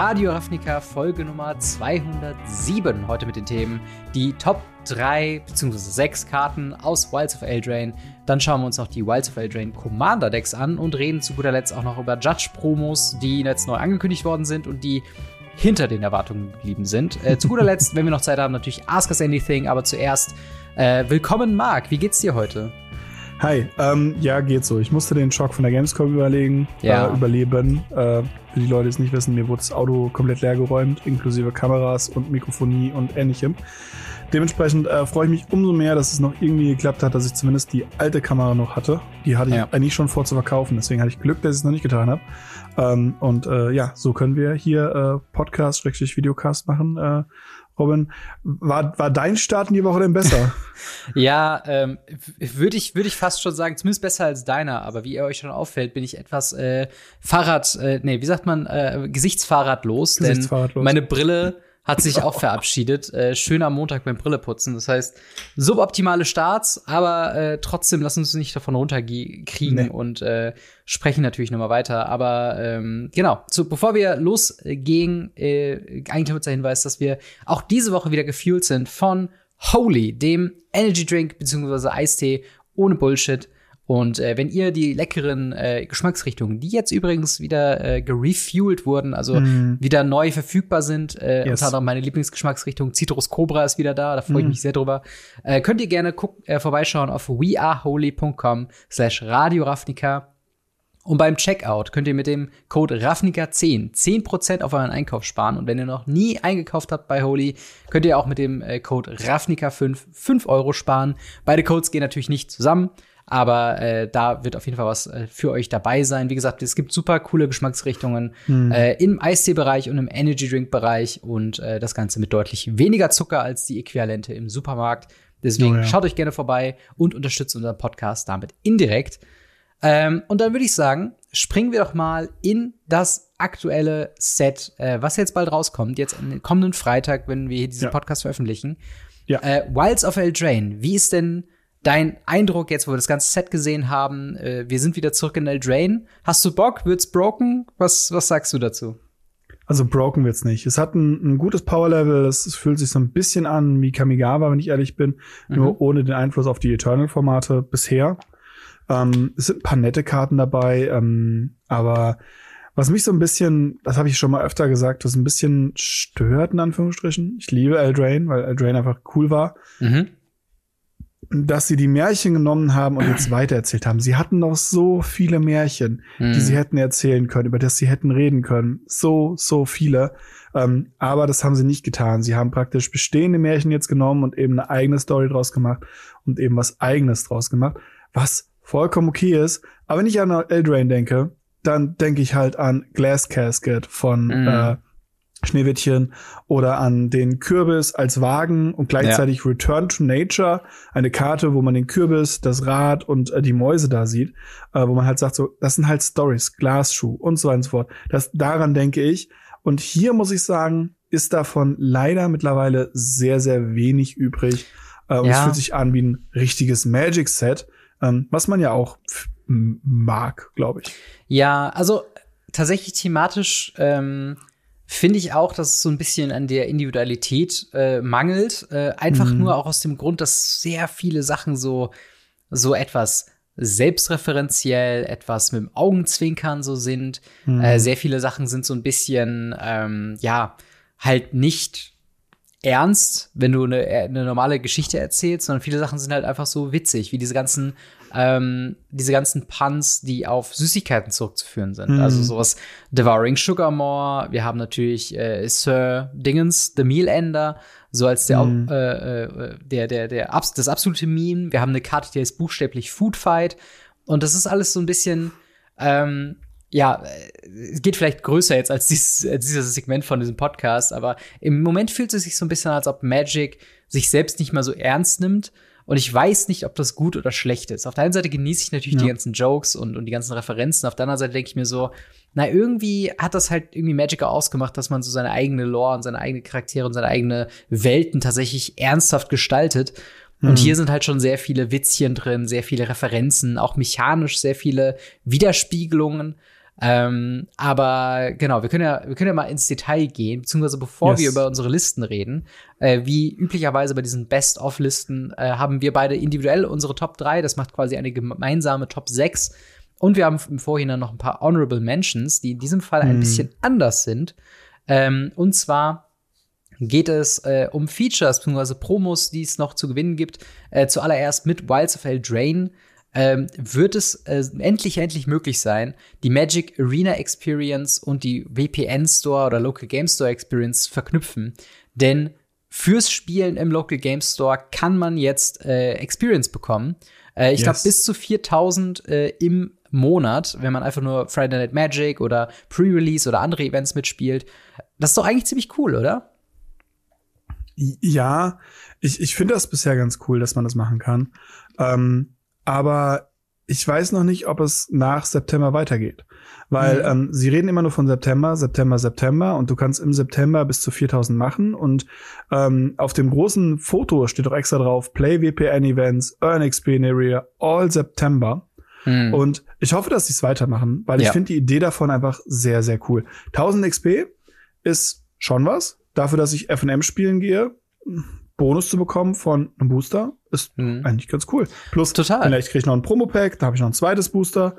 Radio Ravnica Folge Nummer 207. Heute mit den Themen die Top 3 bzw. 6 Karten aus Wilds of Eldraine. Dann schauen wir uns noch die Wilds of Eldraine Commander Decks an und reden zu guter Letzt auch noch über Judge Promos, die jetzt neu angekündigt worden sind und die hinter den Erwartungen geblieben sind. Äh, zu guter Letzt, wenn wir noch Zeit haben, natürlich Ask Us Anything, aber zuerst äh, willkommen Marc, wie geht's dir heute? Hi, ähm, ja, geht so. Ich musste den Schock von der Gamescom überlegen, ja. äh, überleben. Äh, für die Leute, die es nicht wissen, mir wurde das Auto komplett leer geräumt, inklusive Kameras und Mikrofonie und ähnlichem. Dementsprechend äh, freue ich mich umso mehr, dass es noch irgendwie geklappt hat, dass ich zumindest die alte Kamera noch hatte. Die hatte ja. ich eigentlich schon vor zu verkaufen, deswegen hatte ich Glück, dass ich es noch nicht getan habe. Ähm, und äh, ja, so können wir hier äh, Podcast, Videocast machen äh, Robin, war, war dein Start in die Woche denn besser? ja, ähm, würde ich, würde ich fast schon sagen, zumindest besser als deiner, aber wie ihr euch schon auffällt, bin ich etwas äh, Fahrrad, äh, nee, wie sagt man, äh, Gesichtsfahrradlos, Gesichtsfahrradlos. denn meine Brille hat sich auch verabschiedet. Äh, schön am Montag beim Brilleputzen. Das heißt, suboptimale Starts, aber äh, trotzdem lassen uns nicht davon runterkriegen nee. und äh, sprechen natürlich nochmal weiter. Aber ähm, genau, so, bevor wir losgehen, äh, eigentlich kurzer Hinweis, dass wir auch diese Woche wieder gefühlt sind von Holy, dem Energy Drink bzw. Eistee ohne Bullshit. Und äh, wenn ihr die leckeren äh, Geschmacksrichtungen, die jetzt übrigens wieder äh, gerefueled wurden, also mm. wieder neu verfügbar sind, äh, yes. unter anderem meine Lieblingsgeschmacksrichtung Citrus Cobra ist wieder da, da freue ich mm. mich sehr drüber. Äh, könnt ihr gerne guck, äh, vorbeischauen auf weareholy.com slash Radio Ravnica. Und beim Checkout könnt ihr mit dem Code RAFNICA10 10% auf euren Einkauf sparen. Und wenn ihr noch nie eingekauft habt bei Holy, könnt ihr auch mit dem äh, Code RAFNICA5 5 Euro sparen. Beide Codes gehen natürlich nicht zusammen. Aber äh, da wird auf jeden Fall was äh, für euch dabei sein. Wie gesagt, es gibt super coole Geschmacksrichtungen hm. äh, im Eistee-Bereich und im Energy-Drink-Bereich und äh, das Ganze mit deutlich weniger Zucker als die Äquivalente im Supermarkt. Deswegen oh ja. schaut euch gerne vorbei und unterstützt unseren Podcast damit indirekt. Ähm, und dann würde ich sagen, springen wir doch mal in das aktuelle Set, äh, was jetzt bald rauskommt, jetzt am kommenden Freitag, wenn wir hier diesen ja. Podcast veröffentlichen. Ja. Äh, Wilds of Eldraine, wie ist denn dein Eindruck jetzt, wo wir das ganze Set gesehen haben? Äh, wir sind wieder zurück in Eldraine. Hast du Bock? Wird's broken? Was, was sagst du dazu? Also broken wird's nicht. Es hat ein, ein gutes Power-Level. Es, es, fühlt sich so ein bisschen an wie Kamigawa, wenn ich ehrlich bin. Mhm. Nur ohne den Einfluss auf die Eternal-Formate bisher. Ähm, es sind ein paar nette Karten dabei, ähm, aber was mich so ein bisschen, das habe ich schon mal öfter gesagt, was ein bisschen stört, in Anführungsstrichen. Ich liebe Eldraine, weil Eldraine einfach cool war. Mhm dass sie die Märchen genommen haben und jetzt weitererzählt haben. Sie hatten noch so viele Märchen, mhm. die sie hätten erzählen können, über das sie hätten reden können. So, so viele. Ähm, aber das haben sie nicht getan. Sie haben praktisch bestehende Märchen jetzt genommen und eben eine eigene Story draus gemacht und eben was eigenes draus gemacht, was vollkommen okay ist. Aber wenn ich an Eldraine denke, dann denke ich halt an Glass Casket von mhm. äh, Schneewittchen oder an den Kürbis als Wagen und gleichzeitig ja. Return to Nature, eine Karte, wo man den Kürbis, das Rad und äh, die Mäuse da sieht, äh, wo man halt sagt so, das sind halt Stories, Glasschuh und so weiter und so fort. Das daran denke ich und hier muss ich sagen, ist davon leider mittlerweile sehr sehr wenig übrig. Äh, und ja. es fühlt sich an wie ein richtiges Magic Set, ähm, was man ja auch mag, glaube ich. Ja, also tatsächlich thematisch ähm finde ich auch, dass es so ein bisschen an der Individualität äh, mangelt. Äh, einfach mhm. nur auch aus dem Grund, dass sehr viele Sachen so, so etwas selbstreferenziell, etwas mit dem Augenzwinkern so sind. Mhm. Äh, sehr viele Sachen sind so ein bisschen, ähm, ja, halt nicht ernst, wenn du eine, eine normale Geschichte erzählst, sondern viele Sachen sind halt einfach so witzig, wie diese ganzen ähm, diese ganzen Puns, die auf Süßigkeiten zurückzuführen sind. Mhm. Also sowas Devouring Sugarmore, wir haben natürlich äh, Sir Dingens, The Meal Ender, so als der, mhm. äh, äh, der, der, der, Abs das absolute Meme. Wir haben eine Karte, die heißt buchstäblich Food Fight. Und das ist alles so ein bisschen, ähm, ja, es geht vielleicht größer jetzt als dieses, als dieses Segment von diesem Podcast, aber im Moment fühlt es sich so ein bisschen an, als ob Magic sich selbst nicht mal so ernst nimmt, und ich weiß nicht, ob das gut oder schlecht ist. Auf der einen Seite genieße ich natürlich ja. die ganzen Jokes und, und die ganzen Referenzen. Auf der anderen Seite denke ich mir so, na, irgendwie hat das halt irgendwie Magic ausgemacht, dass man so seine eigene Lore und seine eigene Charaktere und seine eigene Welten tatsächlich ernsthaft gestaltet. Und mhm. hier sind halt schon sehr viele Witzchen drin, sehr viele Referenzen, auch mechanisch sehr viele Widerspiegelungen. Ähm, aber genau, wir können ja, wir können ja mal ins Detail gehen, beziehungsweise bevor yes. wir über unsere Listen reden, äh, wie üblicherweise bei diesen Best-of-Listen äh, haben wir beide individuell unsere Top 3, das macht quasi eine gemeinsame Top 6. Und wir haben im Vorhinein noch ein paar Honorable Mentions, die in diesem Fall ein hm. bisschen anders sind. Ähm, und zwar geht es äh, um Features bzw. Promos, die es noch zu gewinnen gibt. Äh, zuallererst mit Wilds of Eldraine ähm, wird es äh, endlich, endlich möglich sein, die Magic Arena Experience und die VPN Store oder Local Game Store Experience verknüpfen. Denn fürs Spielen im Local Game Store kann man jetzt äh, Experience bekommen. Äh, ich yes. glaube, bis zu 4000 äh, im Monat, wenn man einfach nur Friday Night Magic oder Pre-Release oder andere Events mitspielt. Das ist doch eigentlich ziemlich cool, oder? Ja, ich, ich finde das bisher ganz cool, dass man das machen kann. Ähm, aber ich weiß noch nicht, ob es nach September weitergeht. Weil mhm. ähm, sie reden immer nur von September, September, September und du kannst im September bis zu 4000 machen und ähm, auf dem großen Foto steht auch extra drauf Play VPN Events, Earn XP in Area, all September. Mhm. Und ich hoffe, dass sie es weitermachen, weil ja. ich finde die Idee davon einfach sehr, sehr cool. 1000 XP ist schon was. Dafür, dass ich F&M spielen gehe, Bonus zu bekommen von einem Booster, ist mhm. eigentlich ganz cool. Plus, Total. vielleicht kriege ich noch ein Promo-Pack, da habe ich noch ein zweites Booster.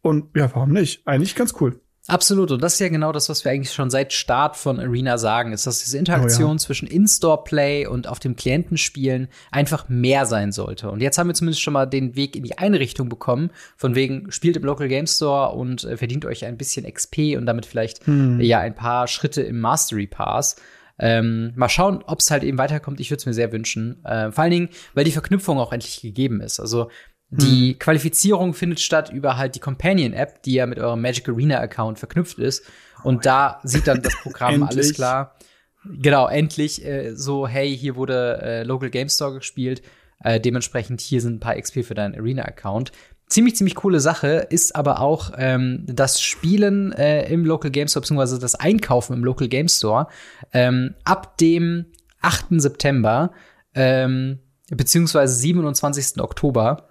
Und ja, warum nicht? Eigentlich ganz cool. Absolut. Und das ist ja genau das, was wir eigentlich schon seit Start von Arena sagen, ist, dass diese Interaktion oh ja. zwischen In-Store-Play und auf dem Klientenspielen einfach mehr sein sollte. Und jetzt haben wir zumindest schon mal den Weg in die eine Richtung bekommen, von wegen spielt im Local Game Store und äh, verdient euch ein bisschen XP und damit vielleicht hm. ja ein paar Schritte im Mastery Pass. Ähm, mal schauen, ob es halt eben weiterkommt. Ich würde es mir sehr wünschen. Äh, vor allen Dingen, weil die Verknüpfung auch endlich gegeben ist. Also die hm. Qualifizierung findet statt über halt die Companion-App, die ja mit eurem Magic Arena-Account verknüpft ist. Und da sieht dann das Programm alles klar. Genau, endlich äh, so, hey, hier wurde äh, Local Game Store gespielt. Äh, dementsprechend hier sind ein paar XP für deinen Arena-Account ziemlich, ziemlich coole Sache ist aber auch ähm, das Spielen äh, im Local Game Store, beziehungsweise das Einkaufen im Local Game Store ähm, ab dem 8. September, ähm, beziehungsweise 27. Oktober.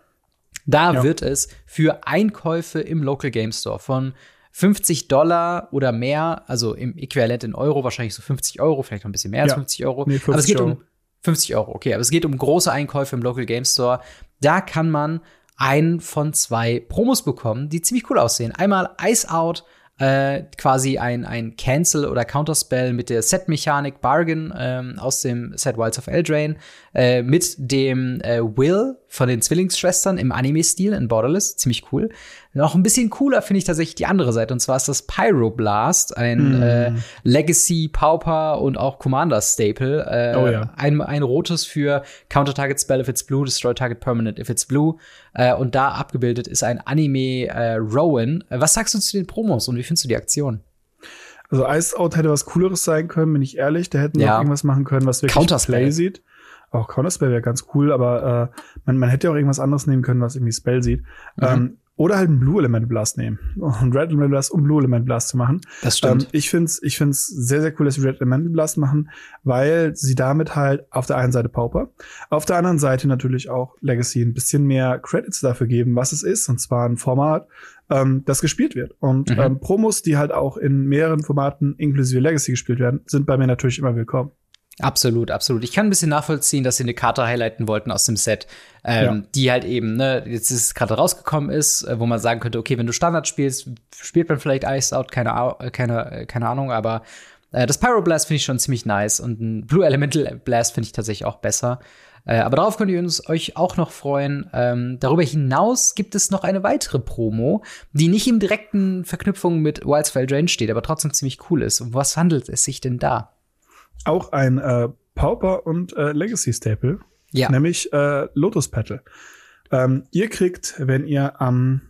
Da ja. wird es für Einkäufe im Local Game Store von 50 Dollar oder mehr, also im Äquivalent in Euro, wahrscheinlich so 50 Euro, vielleicht noch ein bisschen mehr als 50 Euro. Nee, 50 aber es geht um 50 Euro, okay, aber es geht um große Einkäufe im Local Game Store. Da kann man einen von zwei Promos bekommen, die ziemlich cool aussehen. Einmal Ice Out, äh, quasi ein, ein Cancel oder Counterspell mit der Set-Mechanik Bargain ähm, aus dem Set Wilds of Eldraine, äh, mit dem äh, Will von den Zwillingsschwestern im Anime-Stil in Borderless, ziemlich cool. Noch ein bisschen cooler finde ich tatsächlich die andere Seite, und zwar ist das Pyroblast, ein mm. äh, Legacy, Pauper und auch Commander Staple. Äh, oh, ja. ein, ein rotes für Counter Target Spell if it's blue, Destroy Target Permanent if it's blue. Äh, und da abgebildet ist ein Anime äh, Rowan. Äh, was sagst du zu den Promos und wie findest du die Aktion? Also Ice Out hätte was Cooleres sein können, bin ich ehrlich. Da hätten wir ja. irgendwas machen können, was wirklich Play sieht. Auch Counterspell wäre ganz cool, aber äh, man, man hätte auch irgendwas anderes nehmen können, was irgendwie Spell sieht. Mhm. Ähm, oder halt einen Blue Element Blast nehmen. Und Red Element Blast, um Blue Element Blast zu machen. Das stimmt. Ähm, ich finde es ich find's sehr, sehr cool, dass sie Red Element Blast machen, weil sie damit halt auf der einen Seite Pauper, auf der anderen Seite natürlich auch Legacy ein bisschen mehr Credits dafür geben, was es ist. Und zwar ein Format, ähm, das gespielt wird. Und mhm. ähm, Promos, die halt auch in mehreren Formaten inklusive Legacy gespielt werden, sind bei mir natürlich immer willkommen. Absolut, absolut. Ich kann ein bisschen nachvollziehen, dass sie eine Karte highlighten wollten aus dem Set, ähm, ja. die halt eben, ne, jetzt ist es gerade rausgekommen ist, äh, wo man sagen könnte, okay, wenn du Standard spielst, spielt man vielleicht Ice Out, keine, äh, keine, äh, keine Ahnung, aber äh, das Pyroblast finde ich schon ziemlich nice und ein Blue Elemental Blast finde ich tatsächlich auch besser. Äh, aber darauf könnt ihr uns, euch auch noch freuen. Ähm, darüber hinaus gibt es noch eine weitere Promo, die nicht im direkten Verknüpfung mit Wildsfell Drain steht, aber trotzdem ziemlich cool ist. Um was handelt es sich denn da? Auch ein äh, Pauper und äh, Legacy Staple, ja. nämlich äh, Lotus Petal. Ähm, ihr kriegt, wenn ihr am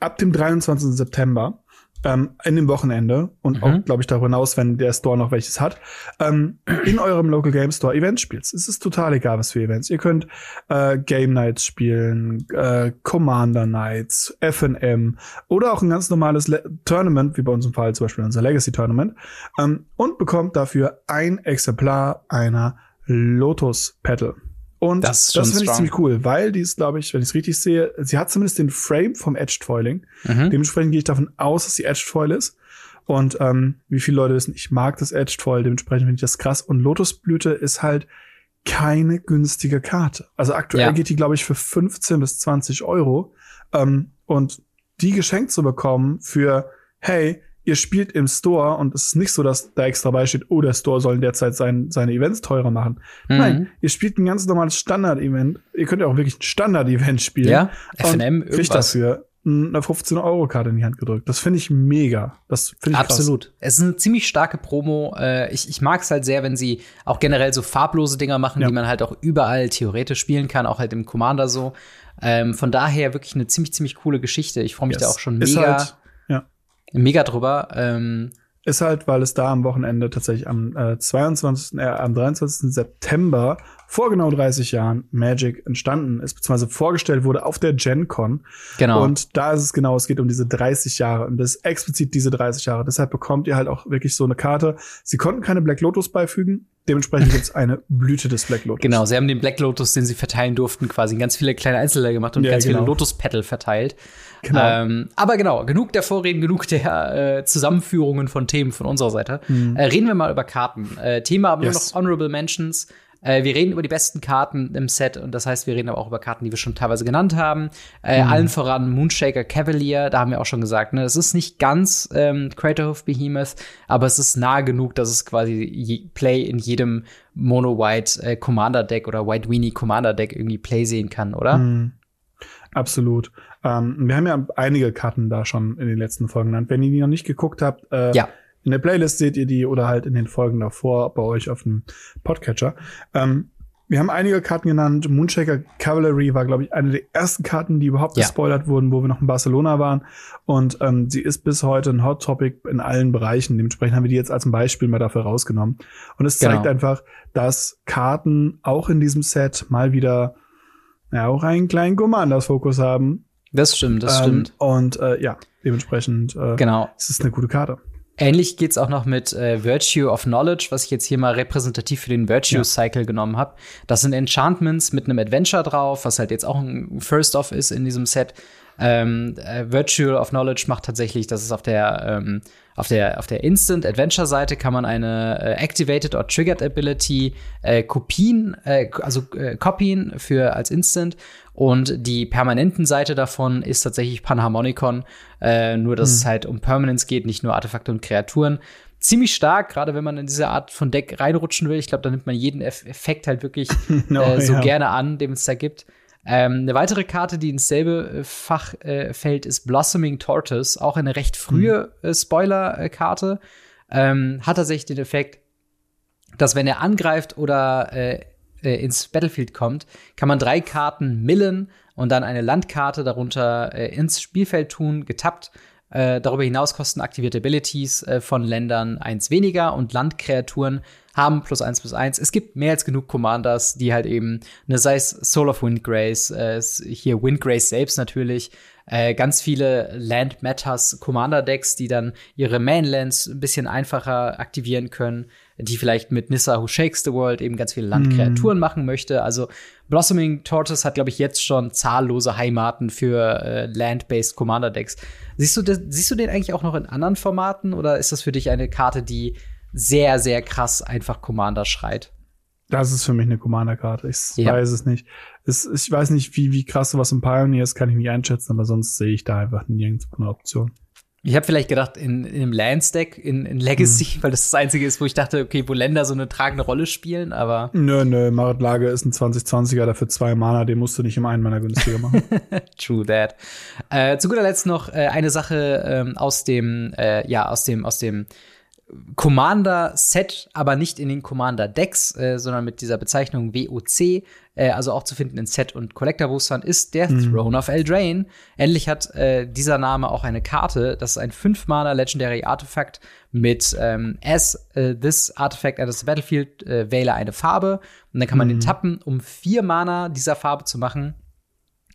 ab dem 23. September ähm, in dem Wochenende und mhm. auch, glaube ich, darüber hinaus, wenn der Store noch welches hat, ähm, in eurem Local Game Store Events spielt. Es ist total egal, was für Events. Ihr könnt äh, Game Nights spielen, äh, Commander Nights, FNM oder auch ein ganz normales Le Tournament, wie bei uns im Fall zum Beispiel unser Legacy Tournament, ähm, und bekommt dafür ein Exemplar einer Lotus Petal. Und das, das finde ich ziemlich cool, weil die ist, glaube ich, wenn ich es richtig sehe, sie hat zumindest den Frame vom Edged Foiling. Mhm. Dementsprechend gehe ich davon aus, dass sie Edged Foil ist. Und ähm, wie viele Leute wissen, ich mag das Edged Foil, dementsprechend finde ich das krass. Und Lotusblüte ist halt keine günstige Karte. Also aktuell ja. geht die, glaube ich, für 15 bis 20 Euro. Ähm, und die geschenkt zu bekommen für, hey, ihr spielt im Store und es ist nicht so, dass da extra beisteht, oh, der Store soll derzeit sein, seine Events teurer machen. Mhm. Nein, ihr spielt ein ganz normales Standard-Event. Ihr könnt ja auch wirklich ein Standard-Event spielen. Ja, FNM, kriegt dafür eine 15-Euro-Karte in die Hand gedrückt. Das finde ich mega. Das finde ich Absolut. Krass. Es ist eine ziemlich starke Promo. Äh, ich ich mag es halt sehr, wenn sie auch generell so farblose Dinger machen, ja. die man halt auch überall theoretisch spielen kann, auch halt im Commander so. Ähm, von daher wirklich eine ziemlich, ziemlich coole Geschichte. Ich freue mich yes. da auch schon mega, halt, ja. Mega drüber. Ähm, ist halt, weil es da am Wochenende tatsächlich am äh, 22., äh, am 23. September vor genau 30 Jahren Magic entstanden ist, beziehungsweise vorgestellt wurde auf der Gen Con. Genau. Und da ist es genau, es geht um diese 30 Jahre und das ist explizit diese 30 Jahre. Deshalb bekommt ihr halt auch wirklich so eine Karte. Sie konnten keine Black Lotus beifügen, Dementsprechend gibt es eine Blüte des Black Lotus. Genau, sie haben den Black Lotus, den sie verteilen durften, quasi ganz viele kleine Einzelne gemacht und ja, ganz genau. viele Lotus-Petal verteilt. Genau. Ähm, aber genau, genug der Vorreden, genug der äh, Zusammenführungen von Themen von unserer Seite. Mhm. Äh, reden wir mal über Karten. Äh, Thema aber yes. nur noch Honorable Mentions. Äh, wir reden über die besten Karten im Set und das heißt, wir reden aber auch über Karten, die wir schon teilweise genannt haben. Äh, mhm. Allen voran Moonshaker Cavalier, da haben wir auch schon gesagt, ne, es ist nicht ganz ähm, Craterhoof Behemoth, aber es ist nah genug, dass es quasi Play in jedem Mono-White äh, Commander Deck oder White Weenie Commander Deck irgendwie Play sehen kann, oder? Mhm. Absolut. Ähm, wir haben ja einige Karten da schon in den letzten Folgen genannt. Wenn ihr die noch nicht geguckt habt, äh, ja in der Playlist seht ihr die oder halt in den Folgen davor bei euch auf dem Podcatcher. Ähm, wir haben einige Karten genannt. Moonshaker Cavalry war, glaube ich, eine der ersten Karten, die überhaupt ja. gespoilert wurden, wo wir noch in Barcelona waren. Und ähm, sie ist bis heute ein Hot Topic in allen Bereichen. Dementsprechend haben wir die jetzt als ein Beispiel mal dafür rausgenommen. Und es zeigt genau. einfach, dass Karten auch in diesem Set mal wieder ja, auch einen kleinen Commanders-Fokus haben. Das stimmt, das ähm, stimmt. Und äh, ja, dementsprechend äh, genau. es ist eine gute Karte. Ähnlich geht's auch noch mit äh, Virtue of Knowledge, was ich jetzt hier mal repräsentativ für den Virtue ja. Cycle genommen habe. Das sind Enchantments mit einem Adventure drauf, was halt jetzt auch ein First Off ist in diesem Set. Ähm, äh, Virtue of Knowledge macht tatsächlich, das ist auf der ähm, auf der auf der Instant Adventure Seite kann man eine äh, Activated or Triggered Ability äh, kopien, äh, also äh, copien für als Instant und die permanenten Seite davon ist tatsächlich Panharmonicon, äh, nur dass mhm. es halt um Permanence geht, nicht nur Artefakte und Kreaturen. Ziemlich stark, gerade wenn man in diese Art von Deck reinrutschen will. Ich glaube, da nimmt man jeden Effekt halt wirklich no, äh, so ja. gerne an, dem es da gibt. Ähm, eine weitere Karte, die ins selbe äh, Fach äh, fällt, ist Blossoming Tortoise, auch eine recht frühe mhm. äh, Spoiler-Karte. Ähm, hat tatsächlich den Effekt, dass wenn er angreift oder äh, äh, ins Battlefield kommt, kann man drei Karten millen und dann eine Landkarte darunter äh, ins Spielfeld tun, getappt. Darüber hinaus kosten aktivierte Abilities von Ländern eins weniger und Landkreaturen haben plus eins plus eins. Es gibt mehr als genug Commanders, die halt eben, ne, sei es Soul of Windgrace, äh, hier Windgrace selbst natürlich, äh, ganz viele Land Matters Commander Decks, die dann ihre Mainlands ein bisschen einfacher aktivieren können die vielleicht mit Nissa Who Shakes the World eben ganz viele Landkreaturen mm. machen möchte. Also Blossoming Tortoise hat, glaube ich, jetzt schon zahllose Heimaten für äh, Land-based Commander Decks. Siehst du, das, siehst du den eigentlich auch noch in anderen Formaten oder ist das für dich eine Karte, die sehr, sehr krass einfach Commander schreit? Das ist für mich eine Commander-Karte. Ich ja. weiß es nicht. Es, ich weiß nicht, wie, wie krass sowas im Pioneer ist, kann ich nicht einschätzen, aber sonst sehe ich da einfach nirgends eine Option. Ich habe vielleicht gedacht, in, in einem Lands-Deck, in, in Legacy, hm. weil das das Einzige ist, wo ich dachte, okay, wo Länder so eine tragende Rolle spielen, aber. Nö, nö, Marit Lage ist ein 2020er, dafür zwei Mana, den musst du nicht im einen Mana günstiger machen. True that. Äh, zu guter Letzt noch äh, eine Sache ähm, aus dem, äh, ja, aus dem, aus dem Commander-Set, aber nicht in den Commander-Decks, äh, sondern mit dieser Bezeichnung WOC, äh, also auch zu finden in Set- und Collector-Boostern, ist der mhm. Throne of Eldraine. Endlich hat äh, dieser Name auch eine Karte. Das ist ein 5-Mana Legendary Artifact mit ähm, As uh, this Artifact enters the Battlefield, äh, wähle eine Farbe. Und dann kann man mhm. den tappen, um 4 Mana dieser Farbe zu machen.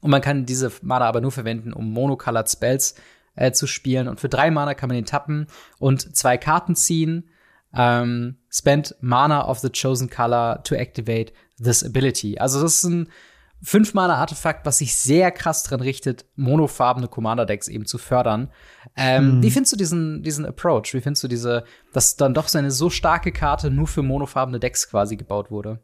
Und man kann diese Mana aber nur verwenden, um Monocolored Spells äh, zu spielen. Und für drei Mana kann man den tappen und zwei Karten ziehen. Ähm, spend Mana of the chosen color to activate this ability. Also das ist ein fünf Mana Artefakt, was sich sehr krass dran richtet, monofarbene Commander Decks eben zu fördern. Ähm, hm. Wie findest du diesen, diesen Approach? Wie findest du diese, dass dann doch so eine so starke Karte nur für monofarbene Decks quasi gebaut wurde?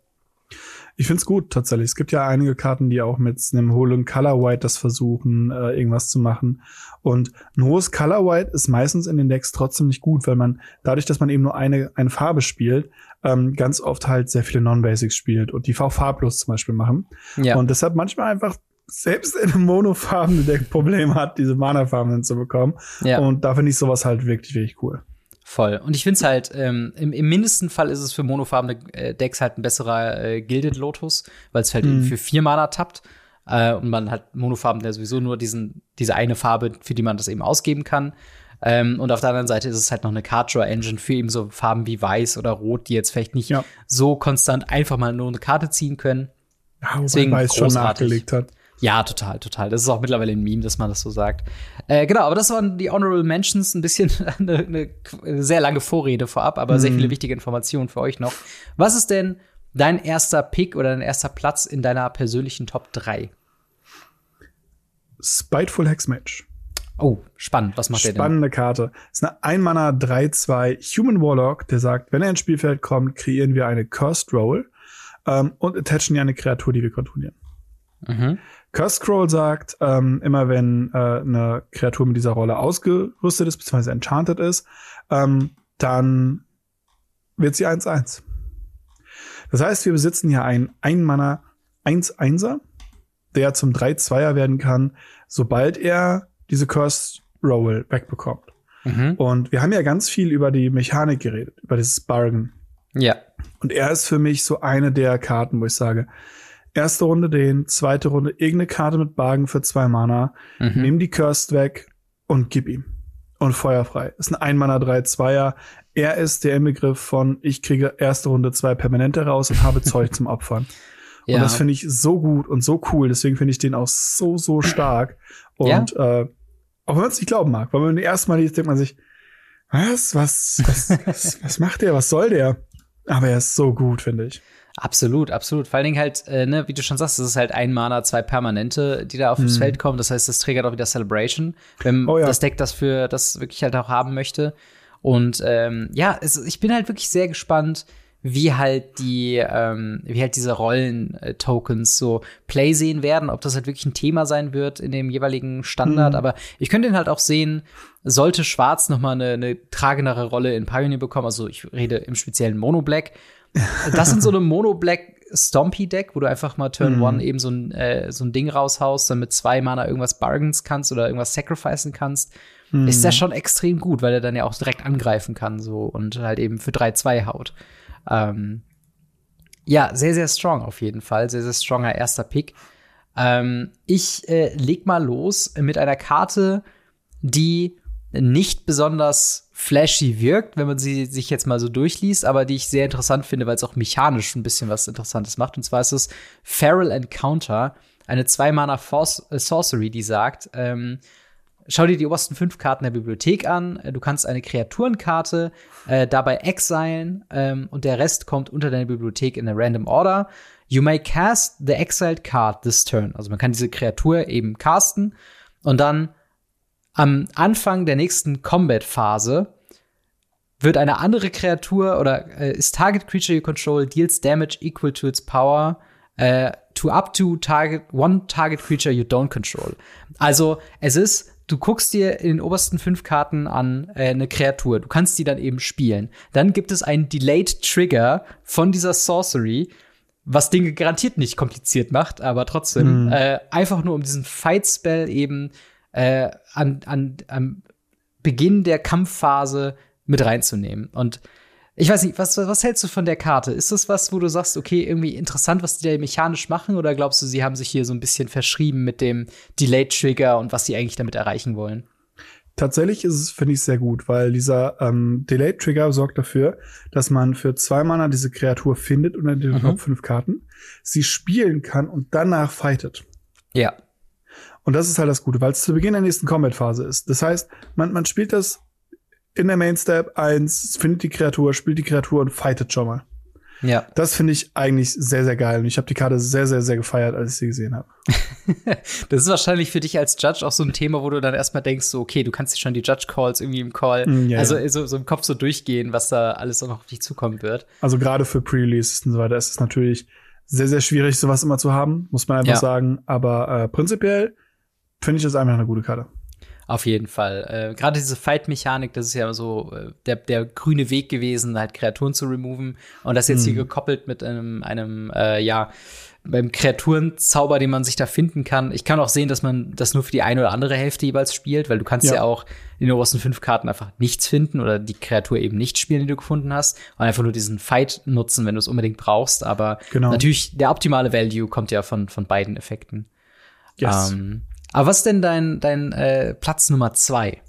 Ich find's gut tatsächlich. Es gibt ja einige Karten, die auch mit einem hohen Color White das versuchen, äh, irgendwas zu machen. Und ein hohes Color White ist meistens in den Decks trotzdem nicht gut, weil man dadurch, dass man eben nur eine, eine Farbe spielt, ähm, ganz oft halt sehr viele Non-Basics spielt und die V farblos zum Beispiel machen. Ja. Und deshalb manchmal einfach selbst in einem monofarbenen Deck Probleme hat, diese Mana-Farben hinzubekommen. Ja. Und da finde ich sowas halt wirklich, wirklich cool. Voll. Und ich finde es halt, ähm, im, im mindesten Fall ist es für monofarbene äh, Decks halt ein besserer äh, Gilded Lotus, weil es halt mhm. für vier Mana tappt. Äh, und man hat monofarben ja sowieso nur diesen, diese eine Farbe, für die man das eben ausgeben kann. Ähm, und auf der anderen Seite ist es halt noch eine Card Draw Engine für eben so Farben wie Weiß oder Rot, die jetzt vielleicht nicht ja. so konstant einfach mal nur eine Karte ziehen können. Ja, Deswegen Weiß großartig. schon nachgelegt hat. Ja, total, total. Das ist auch mittlerweile ein Meme, dass man das so sagt. Äh, genau, aber das waren die Honorable Mentions, ein bisschen eine, eine sehr lange Vorrede vorab, aber mhm. sehr viele wichtige Informationen für euch noch. Was ist denn dein erster Pick oder dein erster Platz in deiner persönlichen Top 3? Spiteful Hexmatch. Oh, spannend. Was macht der denn? Spannende Karte. Das ist eine Einmanner 3-2 Human Warlock, der sagt, wenn er ins Spielfeld kommt, kreieren wir eine Cursed Roll ähm, und attachen ja eine Kreatur, die wir kontrollieren. Mhm. Curse Scroll sagt, ähm, immer wenn äh, eine Kreatur mit dieser Rolle ausgerüstet ist, beziehungsweise enchanted ist, ähm, dann wird sie 1-1. Das heißt, wir besitzen hier einen Einmanner 1-1er, der zum 3-2er werden kann, sobald er diese Curse Roll wegbekommt. Mhm. Und wir haben ja ganz viel über die Mechanik geredet, über dieses Bargain. Ja. Und er ist für mich so eine der Karten, wo ich sage, erste Runde den, zweite Runde irgendeine Karte mit Bargen für zwei Mana, mhm. nimm die Cursed weg und gib ihm. Und feuerfrei. Ist ein Ein-Mana 3-2er. Er ist der Inbegriff von, ich kriege erste Runde zwei Permanente raus und habe Zeug zum Opfern. Ja. Und das finde ich so gut und so cool. Deswegen finde ich den auch so, so stark. Und ja. äh, auch wenn man es nicht glauben mag, weil man den ersten Mal liest, denkt man sich, was, was, was, was, was macht der, was soll der? Aber er ist so gut, finde ich. Absolut, absolut. Vor allen Dingen halt, äh, ne, wie du schon sagst, es ist halt ein Mana, zwei Permanente, die da aufs mhm. Feld kommen. Das heißt, das triggert auch wieder Celebration, wenn oh, ja. das Deck das für das wirklich halt auch haben möchte. Und ähm, ja, es, ich bin halt wirklich sehr gespannt, wie halt die, ähm, wie halt diese Rollen-Tokens so Play sehen werden, ob das halt wirklich ein Thema sein wird in dem jeweiligen Standard. Mhm. Aber ich könnte ihn halt auch sehen, sollte Schwarz noch mal eine, eine tragendere Rolle in Pioneer bekommen. Also ich rede im speziellen Mono Black. Das sind so eine Mono Black Stompy Deck, wo du einfach mal Turn mhm. One eben so ein, äh, so ein Ding raushaust, dann mit zwei Mana irgendwas bargains kannst oder irgendwas sacrificen kannst. Mhm. Ist das schon extrem gut, weil er dann ja auch direkt angreifen kann so und halt eben für 3-2 haut. Ähm, ja, sehr, sehr strong auf jeden Fall. Sehr, sehr stronger erster Pick. Ähm, ich äh, leg mal los mit einer Karte, die nicht besonders flashy wirkt, wenn man sie sich jetzt mal so durchliest, aber die ich sehr interessant finde, weil es auch mechanisch ein bisschen was Interessantes macht. Und zwar ist es Feral Encounter, eine zwei-Mana äh, Sorcery, die sagt, ähm, Schau dir die obersten fünf Karten der Bibliothek an. Äh, du kannst eine Kreaturenkarte äh, dabei exilen ähm, und der Rest kommt unter deine Bibliothek in a random order. You may cast the exiled card this turn. Also man kann diese Kreatur eben casten und dann am Anfang der nächsten Combat-Phase wird eine andere Kreatur oder äh, ist Target Creature you control deals damage equal to its power äh, to up to target one target creature you don't control. Also es ist du guckst dir in den obersten fünf Karten an äh, eine Kreatur. Du kannst die dann eben spielen. Dann gibt es einen Delayed Trigger von dieser Sorcery, was Dinge garantiert nicht kompliziert macht, aber trotzdem mhm. einfach nur um diesen Fight Spell eben äh, an, an, am Beginn der Kampfphase mit reinzunehmen. Und ich weiß nicht, was, was hältst du von der Karte? Ist das was, wo du sagst, okay, irgendwie interessant, was die da mechanisch machen? Oder glaubst du, sie haben sich hier so ein bisschen verschrieben mit dem Delay-Trigger und was sie eigentlich damit erreichen wollen? Tatsächlich ist es, finde ich, sehr gut, weil dieser ähm, Delay-Trigger sorgt dafür, dass man für zwei Mana diese Kreatur findet unter den mhm. Top 5 Karten, sie spielen kann und danach fightet. Ja. Und das ist halt das Gute, weil es zu Beginn der nächsten Combat-Phase ist. Das heißt, man, man spielt das in der Main Step 1 findet die Kreatur, spielt die Kreatur und fightet schon mal. Ja. Das finde ich eigentlich sehr, sehr geil. Und ich habe die Karte sehr, sehr, sehr gefeiert, als ich sie gesehen habe. das ist wahrscheinlich für dich als Judge auch so ein Thema, wo du dann erstmal denkst, so, okay, du kannst dir schon die Judge-Calls irgendwie im Call, mm, ja, also. So, so, im Kopf so durchgehen, was da alles auch noch auf dich zukommen wird. Also gerade für Pre-Releases und so weiter ist es natürlich sehr, sehr schwierig, sowas immer zu haben, muss man einfach ja. sagen. Aber äh, prinzipiell finde ich das einfach eine gute Karte. Auf jeden Fall. Äh, Gerade diese Fight-Mechanik, das ist ja so äh, der, der grüne Weg gewesen, halt Kreaturen zu removen. Und das jetzt mhm. hier gekoppelt mit einem, einem äh, ja, beim Kreaturenzauber, den man sich da finden kann. Ich kann auch sehen, dass man das nur für die eine oder andere Hälfte jeweils spielt, weil du kannst ja, ja auch in den obersten fünf Karten einfach nichts finden oder die Kreatur eben nicht spielen, die du gefunden hast. Und einfach nur diesen Fight nutzen, wenn du es unbedingt brauchst. Aber genau. natürlich, der optimale Value kommt ja von, von beiden Effekten. Yes. Ähm, aber was ist denn dein, dein äh, Platz Nummer zwei?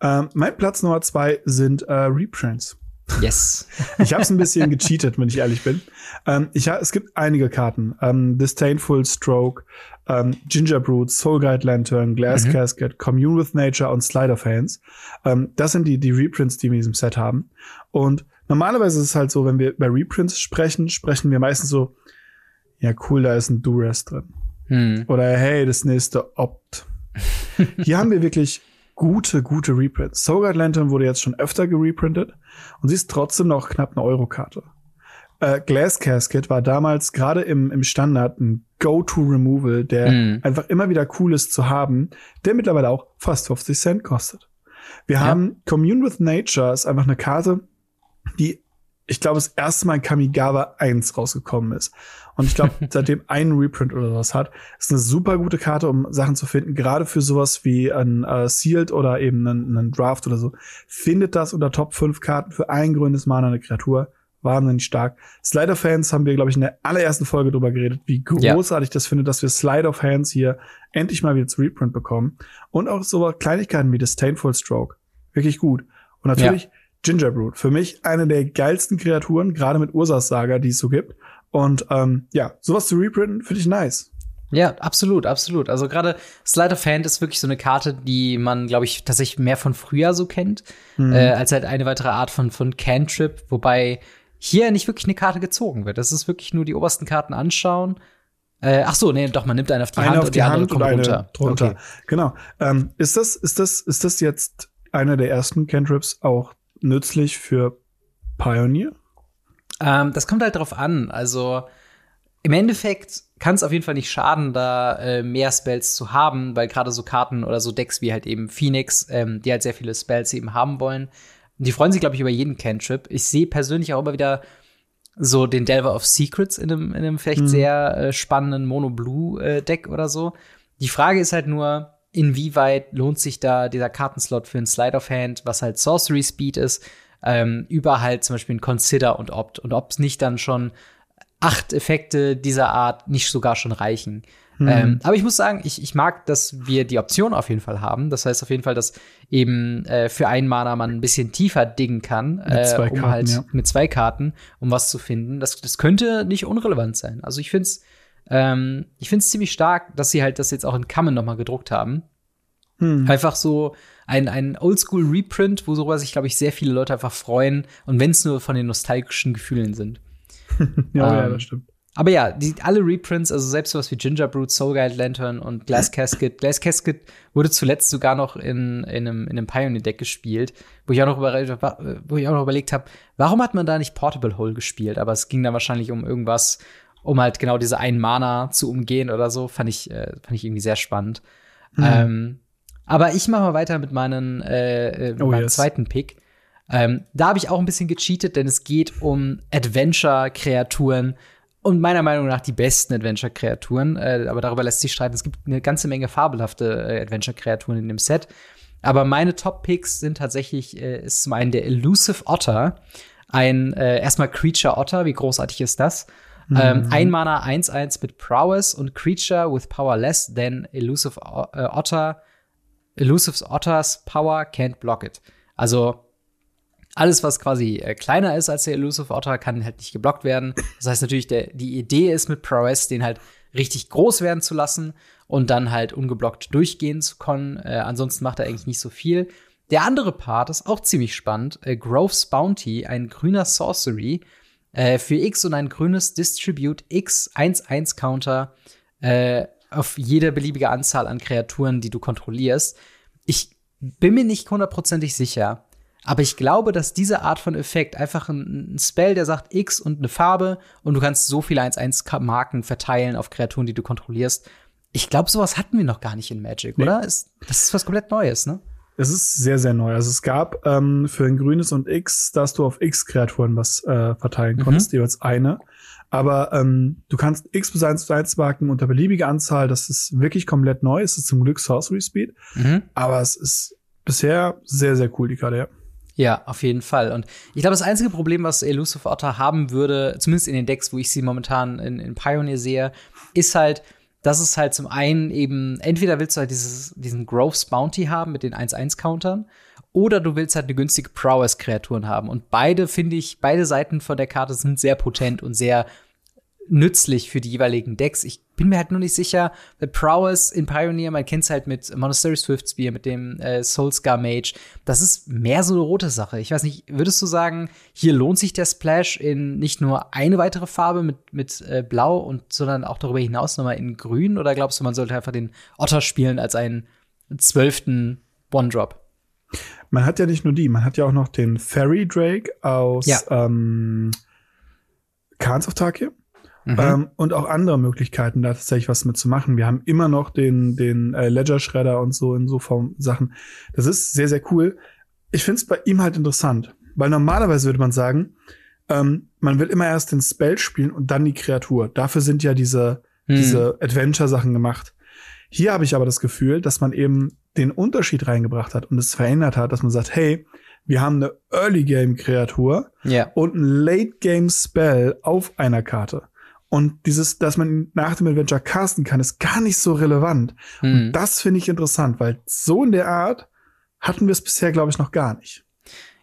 Ähm, mein Platz Nummer zwei sind äh, Reprints. Yes. ich habe es ein bisschen gecheatet, wenn ich ehrlich bin. Ähm, ich, es gibt einige Karten. Ähm, Disdainful Stroke, ähm, Ginger Brood, Soul Guide Lantern, Glass mhm. Casket, Commune with Nature und Slider Fans. Ähm, das sind die, die Reprints, die wir in diesem Set haben. Und normalerweise ist es halt so, wenn wir bei Reprints sprechen, sprechen wir meistens so, ja cool, da ist ein Duress drin. Hm. Oder hey, das nächste Opt. Hier haben wir wirklich gute, gute Reprints. Sogard Lantern wurde jetzt schon öfter gereprintet und sie ist trotzdem noch knapp eine Eurokarte. Äh, Glass Casket war damals gerade im, im Standard ein Go-To-Removal, der mm. einfach immer wieder cool ist zu haben, der mittlerweile auch fast 50 Cent kostet. Wir ja. haben Commune with Nature, ist einfach eine Karte, die ich glaube, das erste Mal in Kamigawa 1 rausgekommen ist. Und ich glaube, seitdem ein Reprint oder sowas hat, ist eine super gute Karte, um Sachen zu finden. Gerade für sowas wie ein äh, Sealed oder eben einen, einen Draft oder so. Findet das unter Top 5 Karten für ein grünes Mana eine Kreatur. Wahnsinnig stark. Slider-Fans haben wir, glaube ich, in der allerersten Folge drüber geredet, wie großartig ja. das findet, dass wir Slider-Fans hier endlich mal wieder zu Reprint bekommen. Und auch so Kleinigkeiten wie Disdainful Stroke. Wirklich gut. Und natürlich ja Gingerbrood. Für mich eine der geilsten Kreaturen, gerade mit Ursas Saga, die es so gibt. Und ähm, ja, sowas zu reprinten finde ich nice. Ja, absolut, absolut. Also gerade Slider Fan ist wirklich so eine Karte, die man, glaube ich, tatsächlich mehr von früher so kennt, mhm. äh, als halt eine weitere Art von, von Cantrip, wobei hier nicht wirklich eine Karte gezogen wird. Das ist wirklich nur die obersten Karten anschauen. Äh, ach so, nee, doch, man nimmt einen auf die eine Hand auf und die, die andere kommt runter. drunter. Okay. Genau. Ähm, ist das, ist das, ist das jetzt einer der ersten Cantrips auch nützlich für Pioneer? Ähm, das kommt halt drauf an. Also im Endeffekt kann es auf jeden Fall nicht schaden, da äh, mehr Spells zu haben, weil gerade so Karten oder so Decks wie halt eben Phoenix, ähm, die halt sehr viele Spells eben haben wollen, die freuen sich, glaube ich, über jeden Cantrip. Ich sehe persönlich auch immer wieder so den Delver of Secrets in einem, in einem vielleicht mhm. sehr äh, spannenden Mono-Blue-Deck äh, oder so. Die Frage ist halt nur, inwieweit lohnt sich da dieser Kartenslot für ein Slide of Hand, was halt Sorcery Speed ist, ähm, über halt zum Beispiel ein Consider und Opt. Und ob es nicht dann schon acht Effekte dieser Art nicht sogar schon reichen. Mhm. Ähm, aber ich muss sagen, ich, ich mag, dass wir die Option auf jeden Fall haben. Das heißt auf jeden Fall, dass eben äh, für einen Mana man ein bisschen tiefer diggen kann, mit äh, zwei um Karten, halt ja. mit zwei Karten, um was zu finden. Das, das könnte nicht unrelevant sein. Also ich finde es ähm, ich ziemlich stark, dass sie halt das jetzt auch in Kammen noch mal gedruckt haben. Hm. Einfach so ein, ein Oldschool-Reprint, wo sowas sich, glaube ich, sehr viele Leute einfach freuen. Und wenn es nur von den nostalgischen Gefühlen sind. ja, ähm, ja, das stimmt. Aber ja, die, alle Reprints, also selbst sowas wie Gingerbread, Soul Guide Lantern und Glass Casket. Glass Casket wurde zuletzt sogar noch in, in einem, in einem Pioneer-Deck gespielt, wo ich auch noch, überlegt, wo ich auch noch überlegt habe, warum hat man da nicht Portable Hole gespielt? Aber es ging dann wahrscheinlich um irgendwas, um halt genau diese einen Mana zu umgehen oder so. Fand ich, äh, fand ich irgendwie sehr spannend. Mhm. Ähm, aber ich mache mal weiter mit, meinen, äh, mit oh, meinem yes. zweiten Pick. Ähm, da habe ich auch ein bisschen gecheatet, denn es geht um Adventure-Kreaturen und meiner Meinung nach die besten Adventure-Kreaturen. Äh, aber darüber lässt sich streiten. Es gibt eine ganze Menge fabelhafte äh, Adventure-Kreaturen in dem Set. Aber meine Top-Picks sind tatsächlich, äh, ist zum einen der Elusive Otter. Ein äh, erstmal Creature Otter, wie großartig ist das? Ähm, mhm. Ähm, ein Mana 1-1 mit Prowess und Creature with power less than Elusive äh, Otter. Elusive Otter's Power can't block it. Also alles, was quasi äh, kleiner ist als der Elusive Otter, kann halt nicht geblockt werden. Das heißt natürlich, der, die Idee ist mit Prowess, den halt richtig groß werden zu lassen und dann halt ungeblockt durchgehen zu können. Äh, ansonsten macht er eigentlich nicht so viel. Der andere Part ist auch ziemlich spannend. Äh, Grove's Bounty, ein grüner Sorcery, äh, für X und ein grünes Distribute X 1-1 Counter äh, auf jede beliebige Anzahl an Kreaturen, die du kontrollierst. Ich bin mir nicht hundertprozentig sicher, aber ich glaube, dass diese Art von Effekt einfach ein, ein, Spell, der sagt X und eine Farbe und du kannst so viele 1-1-Marken verteilen auf Kreaturen, die du kontrollierst. Ich glaube, sowas hatten wir noch gar nicht in Magic, nee. oder? Ist, das ist was komplett Neues, ne? Es ist sehr, sehr neu. Also es gab ähm, für ein grünes und X, dass du auf X-Kreaturen was äh, verteilen mhm. konntest, jeweils eine. Aber ähm, du kannst X bis 1 zu 1 Marken unter beliebige Anzahl. Das ist wirklich komplett neu. Es ist zum Glück Sorcery Speed. Mhm. Aber es ist bisher sehr, sehr cool, die Karte, ja. Ja, auf jeden Fall. Und ich glaube, das einzige Problem, was Elusive Otter haben würde, zumindest in den Decks, wo ich sie momentan in, in Pioneer sehe, ist halt, dass es halt zum einen eben, entweder willst du halt dieses, diesen Groves Bounty haben mit den 1-1-Countern, oder du willst halt eine günstige Prowess-Kreaturen haben. Und beide, finde ich, beide Seiten von der Karte sind sehr potent und sehr nützlich für die jeweiligen Decks. Ich bin mir halt nur nicht sicher, weil Prowess in Pioneer, man kennt es halt mit Monastery Swiftspear, mit dem äh, Soulscar Mage, das ist mehr so eine rote Sache. Ich weiß nicht, würdest du sagen, hier lohnt sich der Splash in nicht nur eine weitere Farbe mit, mit äh, Blau und sondern auch darüber hinaus nochmal in Grün? Oder glaubst du, man sollte einfach den Otter spielen als einen zwölften One-Drop? Man hat ja nicht nur die, man hat ja auch noch den Fairy Drake aus ja. ähm, Khans of Tarkir. Mhm. Ähm, und auch andere Möglichkeiten, da tatsächlich was mitzumachen. Wir haben immer noch den, den äh, Ledger-Schredder und so in so Form Sachen. Das ist sehr, sehr cool. Ich finde es bei ihm halt interessant, weil normalerweise würde man sagen, ähm, man will immer erst den Spell spielen und dann die Kreatur. Dafür sind ja diese, mhm. diese Adventure-Sachen gemacht. Hier habe ich aber das Gefühl, dass man eben den Unterschied reingebracht hat und es verändert hat, dass man sagt, hey, wir haben eine Early Game Kreatur yeah. und ein Late Game Spell auf einer Karte. Und dieses, dass man nach dem Adventure casten kann, ist gar nicht so relevant. Mhm. Und das finde ich interessant, weil so in der Art hatten wir es bisher, glaube ich, noch gar nicht.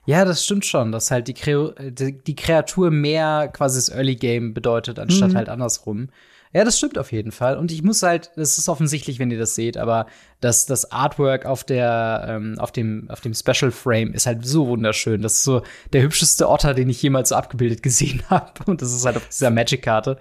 Ja, das stimmt schon, dass halt die, die, die Kreatur mehr quasi das Early Game bedeutet, anstatt mhm. halt andersrum. Ja, das stimmt auf jeden Fall. Und ich muss halt, das ist offensichtlich, wenn ihr das seht, aber das, das Artwork auf der, ähm, auf dem, auf dem Special Frame ist halt so wunderschön. Das ist so der hübscheste Otter, den ich jemals so abgebildet gesehen habe. Und das ist halt auf dieser Magic-Karte.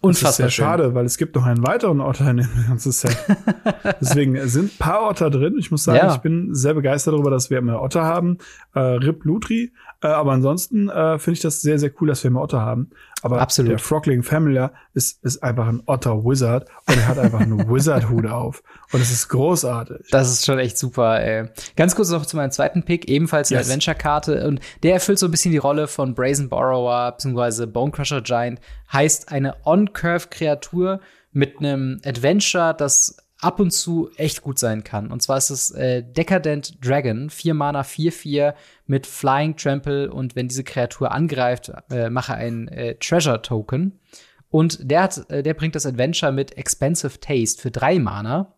Unfassbar das ist sehr schön. schade, weil es gibt noch einen weiteren Otter in dem ganzen Set. Deswegen sind ein paar Otter drin. Ich muss sagen, ja. ich bin sehr begeistert darüber, dass wir immer Otter haben. Äh, Rip Lutri. Äh, aber ansonsten äh, finde ich das sehr, sehr cool, dass wir immer Otter haben. Aber Absolut. der Frogling Familiar ist, ist einfach ein Otter Wizard und er hat einfach eine Wizard-Hut auf. Und es ist großartig. Das ist schon echt super, ey. Ganz kurz noch zu meinem zweiten Pick, ebenfalls eine yes. Adventure-Karte. Und der erfüllt so ein bisschen die Rolle von Brazen Borrower bzw. Bone Crusher Giant. Heißt eine On-Curve-Kreatur mit einem Adventure, das ab und zu echt gut sein kann. Und zwar ist es äh, Decadent Dragon, 4 Mana, 4-4 mit Flying Trample und wenn diese Kreatur angreift, äh, mache ein äh, Treasure Token. Und der hat, äh, der bringt das Adventure mit Expensive Taste für 3 Mana,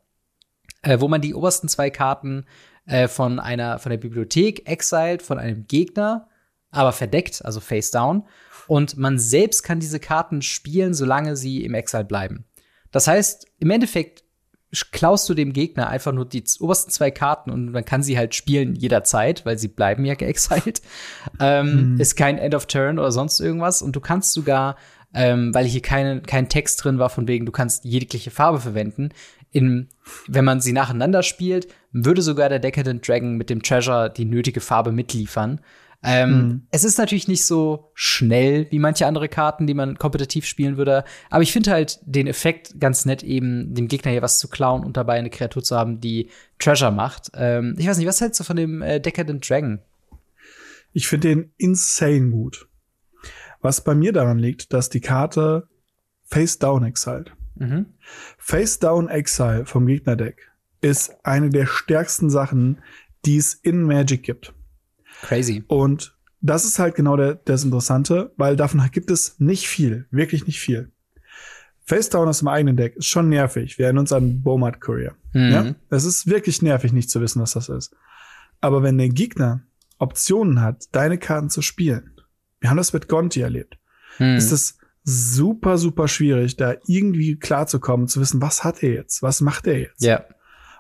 äh, wo man die obersten zwei Karten äh, von einer, von der Bibliothek exiled, von einem Gegner, aber verdeckt, also face down. Und man selbst kann diese Karten spielen, solange sie im Exile bleiben. Das heißt, im Endeffekt klaust du dem Gegner einfach nur die obersten zwei Karten und man kann sie halt spielen jederzeit, weil sie bleiben ja geexiled. Ähm, mhm. Ist kein End of Turn oder sonst irgendwas. Und du kannst sogar, ähm, weil hier keine, kein Text drin war, von wegen, du kannst jegliche Farbe verwenden. In, wenn man sie nacheinander spielt, würde sogar der Decadent Dragon mit dem Treasure die nötige Farbe mitliefern. Ähm, mhm. Es ist natürlich nicht so schnell wie manche andere Karten, die man kompetitiv spielen würde. Aber ich finde halt den Effekt ganz nett, eben dem Gegner hier was zu klauen und dabei eine Kreatur zu haben, die Treasure macht. Ähm, ich weiß nicht, was hältst du von dem äh, Decadent Dragon? Ich finde den insane gut. Was bei mir daran liegt, dass die Karte Face Down Exile. Mhm. Face Down Exile vom Gegnerdeck ist eine der stärksten Sachen, die es in Magic gibt. Crazy. Und das ist halt genau der, das Interessante, weil davon gibt es nicht viel, wirklich nicht viel. Facedown aus dem eigenen Deck ist schon nervig. Wir erinnern uns an Bomart Courier. Mhm. Ja? Es ist wirklich nervig, nicht zu wissen, was das ist. Aber wenn der Gegner Optionen hat, deine Karten zu spielen, wir haben das mit Gonti erlebt, mhm. ist es super, super schwierig, da irgendwie klarzukommen, zu wissen, was hat er jetzt, was macht er jetzt. Ja.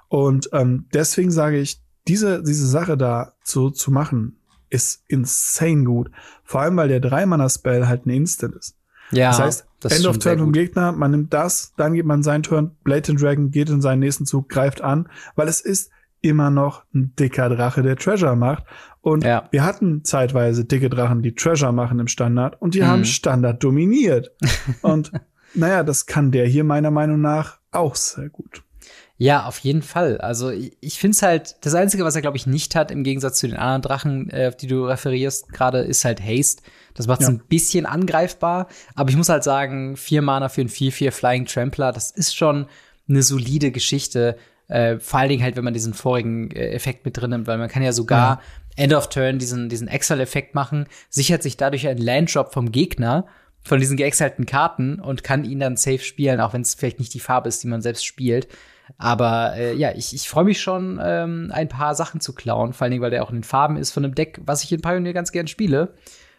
Und ähm, deswegen sage ich, diese, diese Sache da zu, zu machen, ist insane gut. Vor allem, weil der Drei-Mana-Spell halt ein Instant ist. Ja. Das heißt, das End of Turn vom Gegner, man nimmt das, dann geht man seinen Turn, Blatant Dragon geht in seinen nächsten Zug, greift an, weil es ist immer noch ein dicker Drache, der Treasure macht. Und ja. wir hatten zeitweise dicke Drachen, die Treasure machen im Standard und die mhm. haben Standard dominiert. und naja, das kann der hier meiner Meinung nach auch sehr gut. Ja, auf jeden Fall. Also ich, ich finde es halt, das Einzige, was er, glaube ich, nicht hat, im Gegensatz zu den anderen Drachen, äh, auf die du referierst, gerade ist halt Haste. Das macht es ja. ein bisschen angreifbar. Aber ich muss halt sagen, vier Mana für einen 4-4 Flying Trampler, das ist schon eine solide Geschichte. Äh, vor allen Dingen halt, wenn man diesen vorigen äh, Effekt mit drin nimmt, weil man kann ja sogar ja. End of Turn diesen, diesen Excel-Effekt machen, sichert sich dadurch einen Landdrop vom Gegner von diesen geexilten Karten und kann ihn dann safe spielen, auch wenn es vielleicht nicht die Farbe ist, die man selbst spielt. Aber äh, ja, ich, ich freue mich schon, ähm, ein paar Sachen zu klauen, vor allen Dingen, weil der auch in den Farben ist von einem Deck, was ich in Pioneer ganz gern spiele.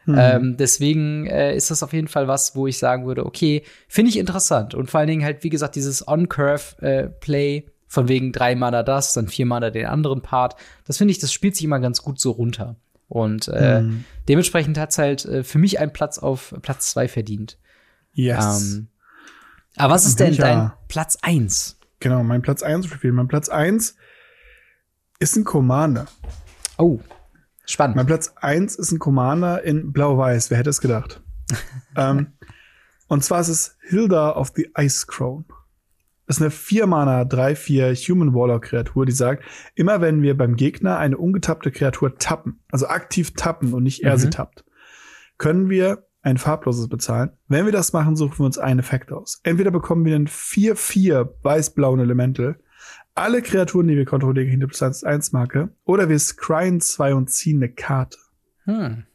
Mhm. Ähm, deswegen äh, ist das auf jeden Fall was, wo ich sagen würde, okay, finde ich interessant. Und vor allen Dingen halt, wie gesagt, dieses On-Curve-Play, äh, von wegen drei Mana das, dann vier Mana den anderen Part. Das finde ich, das spielt sich immer ganz gut so runter. Und äh, mhm. dementsprechend hat's halt äh, für mich einen Platz auf Platz zwei verdient. Yes. Ähm, aber was ist denn dein Platz eins? Genau, mein Platz 1 Reveal. Mein Platz 1 ist ein Commander. Oh, spannend. Mein Platz 1 ist ein Commander in Blau-Weiß. Wer hätte es gedacht? ähm, und zwar ist es Hilda of the Ice Crown. Das ist eine 4-Mana 3-4 Human Warlock Kreatur, die sagt, immer wenn wir beim Gegner eine ungetappte Kreatur tappen, also aktiv tappen und nicht er mhm. sie tappt, können wir ein farbloses bezahlen. Wenn wir das machen, suchen wir uns einen Effekt aus. Entweder bekommen wir einen 4-4 weiß-blauen Elemental, alle Kreaturen, die wir kontrollieren, hinter plus 1 1 Marke, oder wir scryen zwei und ziehen eine Karte. Hm.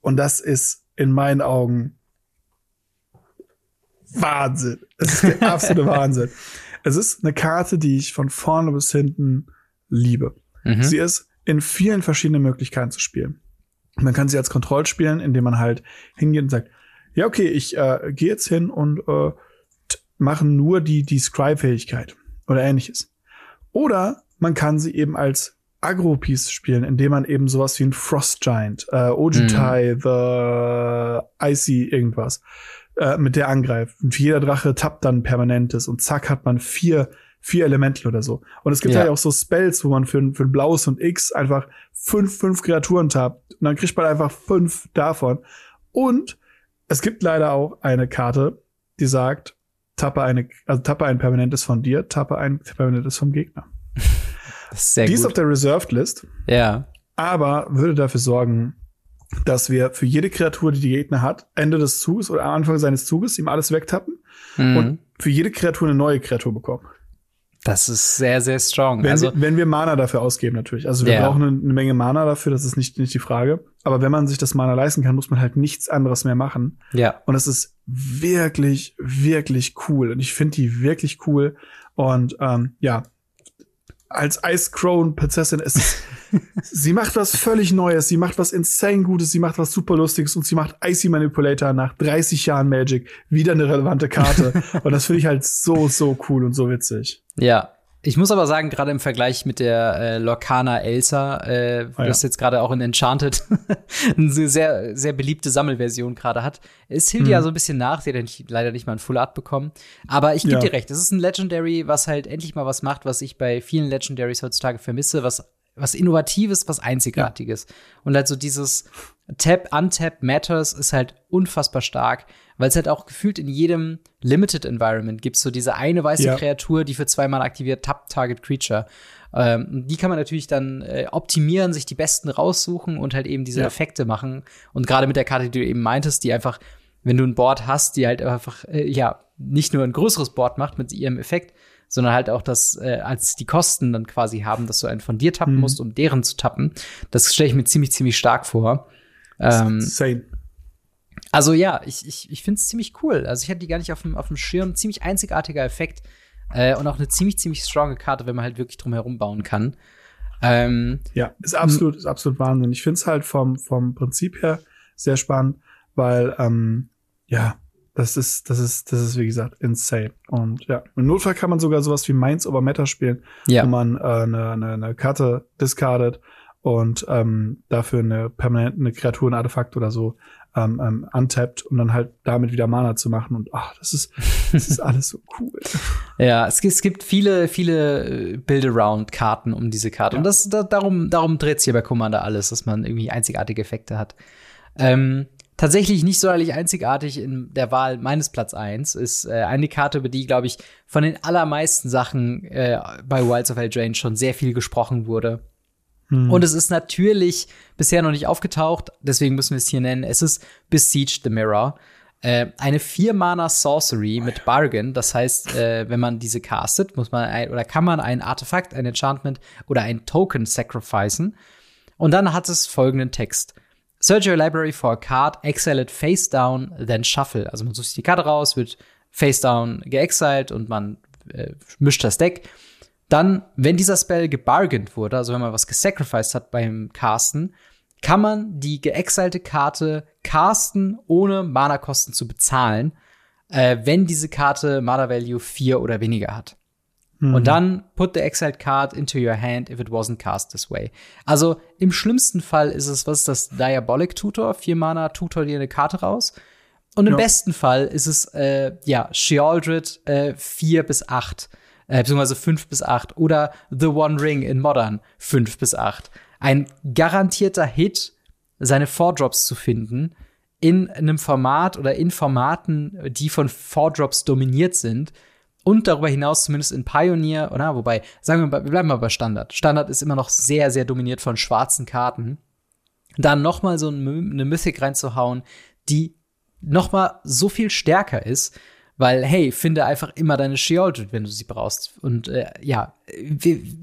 Und das ist in meinen Augen Wahnsinn. Es ist der absolute Wahnsinn. Es ist eine Karte, die ich von vorne bis hinten liebe. Mhm. Sie ist in vielen verschiedenen Möglichkeiten zu spielen. Man kann sie als Kontroll spielen, indem man halt hingeht und sagt, ja, okay, ich äh, gehe jetzt hin und äh, mache nur die, die Scry-Fähigkeit oder ähnliches. Oder man kann sie eben als Agro-Piece spielen, indem man eben sowas wie ein Frost Giant, äh, Ojutai, mhm. The Icy irgendwas, äh, mit der angreift. Und jeder Drache tappt dann permanentes und zack hat man vier vier Elemental oder so. Und es gibt ja. halt auch so Spells, wo man für, für ein blaues und X einfach fünf, fünf Kreaturen tappt. Und dann kriegt man einfach fünf davon. Und es gibt leider auch eine Karte, die sagt, tappe eine, also tappe ein Permanentes von dir, tappe ein Permanentes vom Gegner. Die gut. ist auf der Reserved List. Ja. Aber würde dafür sorgen, dass wir für jede Kreatur, die die Gegner hat, Ende des Zuges oder am Anfang seines Zuges ihm alles wegtappen mhm. und für jede Kreatur eine neue Kreatur bekommen. Das ist sehr, sehr strong. Wenn, also, wir, wenn wir Mana dafür ausgeben, natürlich. Also wir yeah. brauchen eine, eine, Menge Mana dafür, das ist nicht, nicht die Frage. Aber wenn man sich das Mana leisten kann, muss man halt nichts anderes mehr machen. Ja. Und es ist wirklich, wirklich cool. Und ich finde die wirklich cool. Und ähm, ja, als Ice Crown Prinzessin ist sie macht was völlig Neues, sie macht was insane Gutes, sie macht was super Lustiges und sie macht Icy Manipulator nach 30 Jahren Magic wieder eine relevante Karte. und das finde ich halt so, so cool und so witzig. Ja, ich muss aber sagen, gerade im Vergleich mit der äh, Lorcana Elsa, äh, ah, ja. das jetzt gerade auch in Enchanted eine sehr, sehr beliebte Sammelversion gerade hat, ist Hildia mhm. so ein bisschen nach. Sie hat nicht, leider nicht mal ein Full Art bekommen. Aber ich gebe ja. dir recht, es ist ein Legendary, was halt endlich mal was macht, was ich bei vielen Legendaries heutzutage vermisse, was was Innovatives, was Einzigartiges. Ja. Und halt so dieses Tap, Untap Matters ist halt unfassbar stark, weil es halt auch gefühlt in jedem Limited Environment gibt so diese eine weiße ja. Kreatur, die für zweimal aktiviert Tap Target Creature. Ähm, die kann man natürlich dann äh, optimieren, sich die besten raussuchen und halt eben diese ja. Effekte machen. Und gerade mit der Karte, die du eben meintest, die einfach, wenn du ein Board hast, die halt einfach, äh, ja, nicht nur ein größeres Board macht mit ihrem Effekt, sondern halt auch das äh, als die Kosten dann quasi haben, dass du einen von dir tappen mhm. musst, um deren zu tappen. Das stelle ich mir ziemlich, ziemlich stark vor. Ähm, Same. Also ja, ich, ich, ich finde es ziemlich cool. Also ich hatte die gar nicht auf dem, auf dem Schirm. Ziemlich einzigartiger Effekt. Äh, und auch eine ziemlich, ziemlich stronge Karte, wenn man halt wirklich drum herum bauen kann. Ähm, ja, ist absolut, ist absolut Wahnsinn. Ich finde es halt vom, vom Prinzip her sehr spannend, weil, ähm, ja, das ist, das ist, das ist, wie gesagt, insane. Und ja, im Notfall kann man sogar sowas wie Minds over Matter spielen, ja. wo man äh, eine, eine, eine Karte discardet und ähm, dafür eine permanente Kreatur, ein Artefakt oder so ähm, ähm, untappt und dann halt damit wieder Mana zu machen und ach, das ist das ist alles so cool. Ja, es, es gibt viele viele äh, Build-around-Karten um diese Karte ja. und das da, darum darum dreht sich bei Commander alles, dass man irgendwie einzigartige Effekte hat. Ähm, tatsächlich nicht sonderlich einzigartig in der Wahl meines Platz 1 ist äh, eine Karte, über die, glaube ich, von den allermeisten Sachen äh, bei Wilds of Eldraine schon sehr viel gesprochen wurde. Hm. Und es ist natürlich bisher noch nicht aufgetaucht, deswegen müssen wir es hier nennen. Es ist Besiege the Mirror. Äh, eine vier-Mana Sorcery mit Bargain. Das heißt, äh, wenn man diese castet, muss man ein, oder kann man ein Artefakt, ein Enchantment oder ein Token sacrificen. Und dann hat es folgenden Text. Search your library for a card, exile it face down, then shuffle. Also man sucht sich die Karte raus, wird face down geexiled und man äh, mischt das Deck. Dann, wenn dieser Spell gebargained wurde, also wenn man was gesacrificed hat beim Casten, kann man die geexilte Karte casten, ohne Mana-Kosten zu bezahlen, äh, wenn diese Karte Mana-Value 4 oder weniger hat. Mhm. Und dann put the exiled card into your hand if it wasn't cast this way. Also im schlimmsten Fall ist es, was ist das? Diabolic Tutor, vier Mana Tutor dir eine Karte raus. Und im ja. besten Fall ist es, äh, ja, Shealdred äh, 4 bis 8 äh, beziehungsweise 5 bis 8 oder The One Ring in Modern 5 bis 8. Ein garantierter Hit, seine Four-Drops zu finden in einem Format oder in Formaten, die von Four-Drops dominiert sind und darüber hinaus zumindest in Pioneer, oder wobei, sagen wir mal, wir bleiben mal bei Standard. Standard ist immer noch sehr, sehr dominiert von schwarzen Karten. Dann noch mal so eine Mythic reinzuhauen, die noch mal so viel stärker ist, weil, hey, finde einfach immer deine Sheoldred, wenn du sie brauchst. Und äh, ja,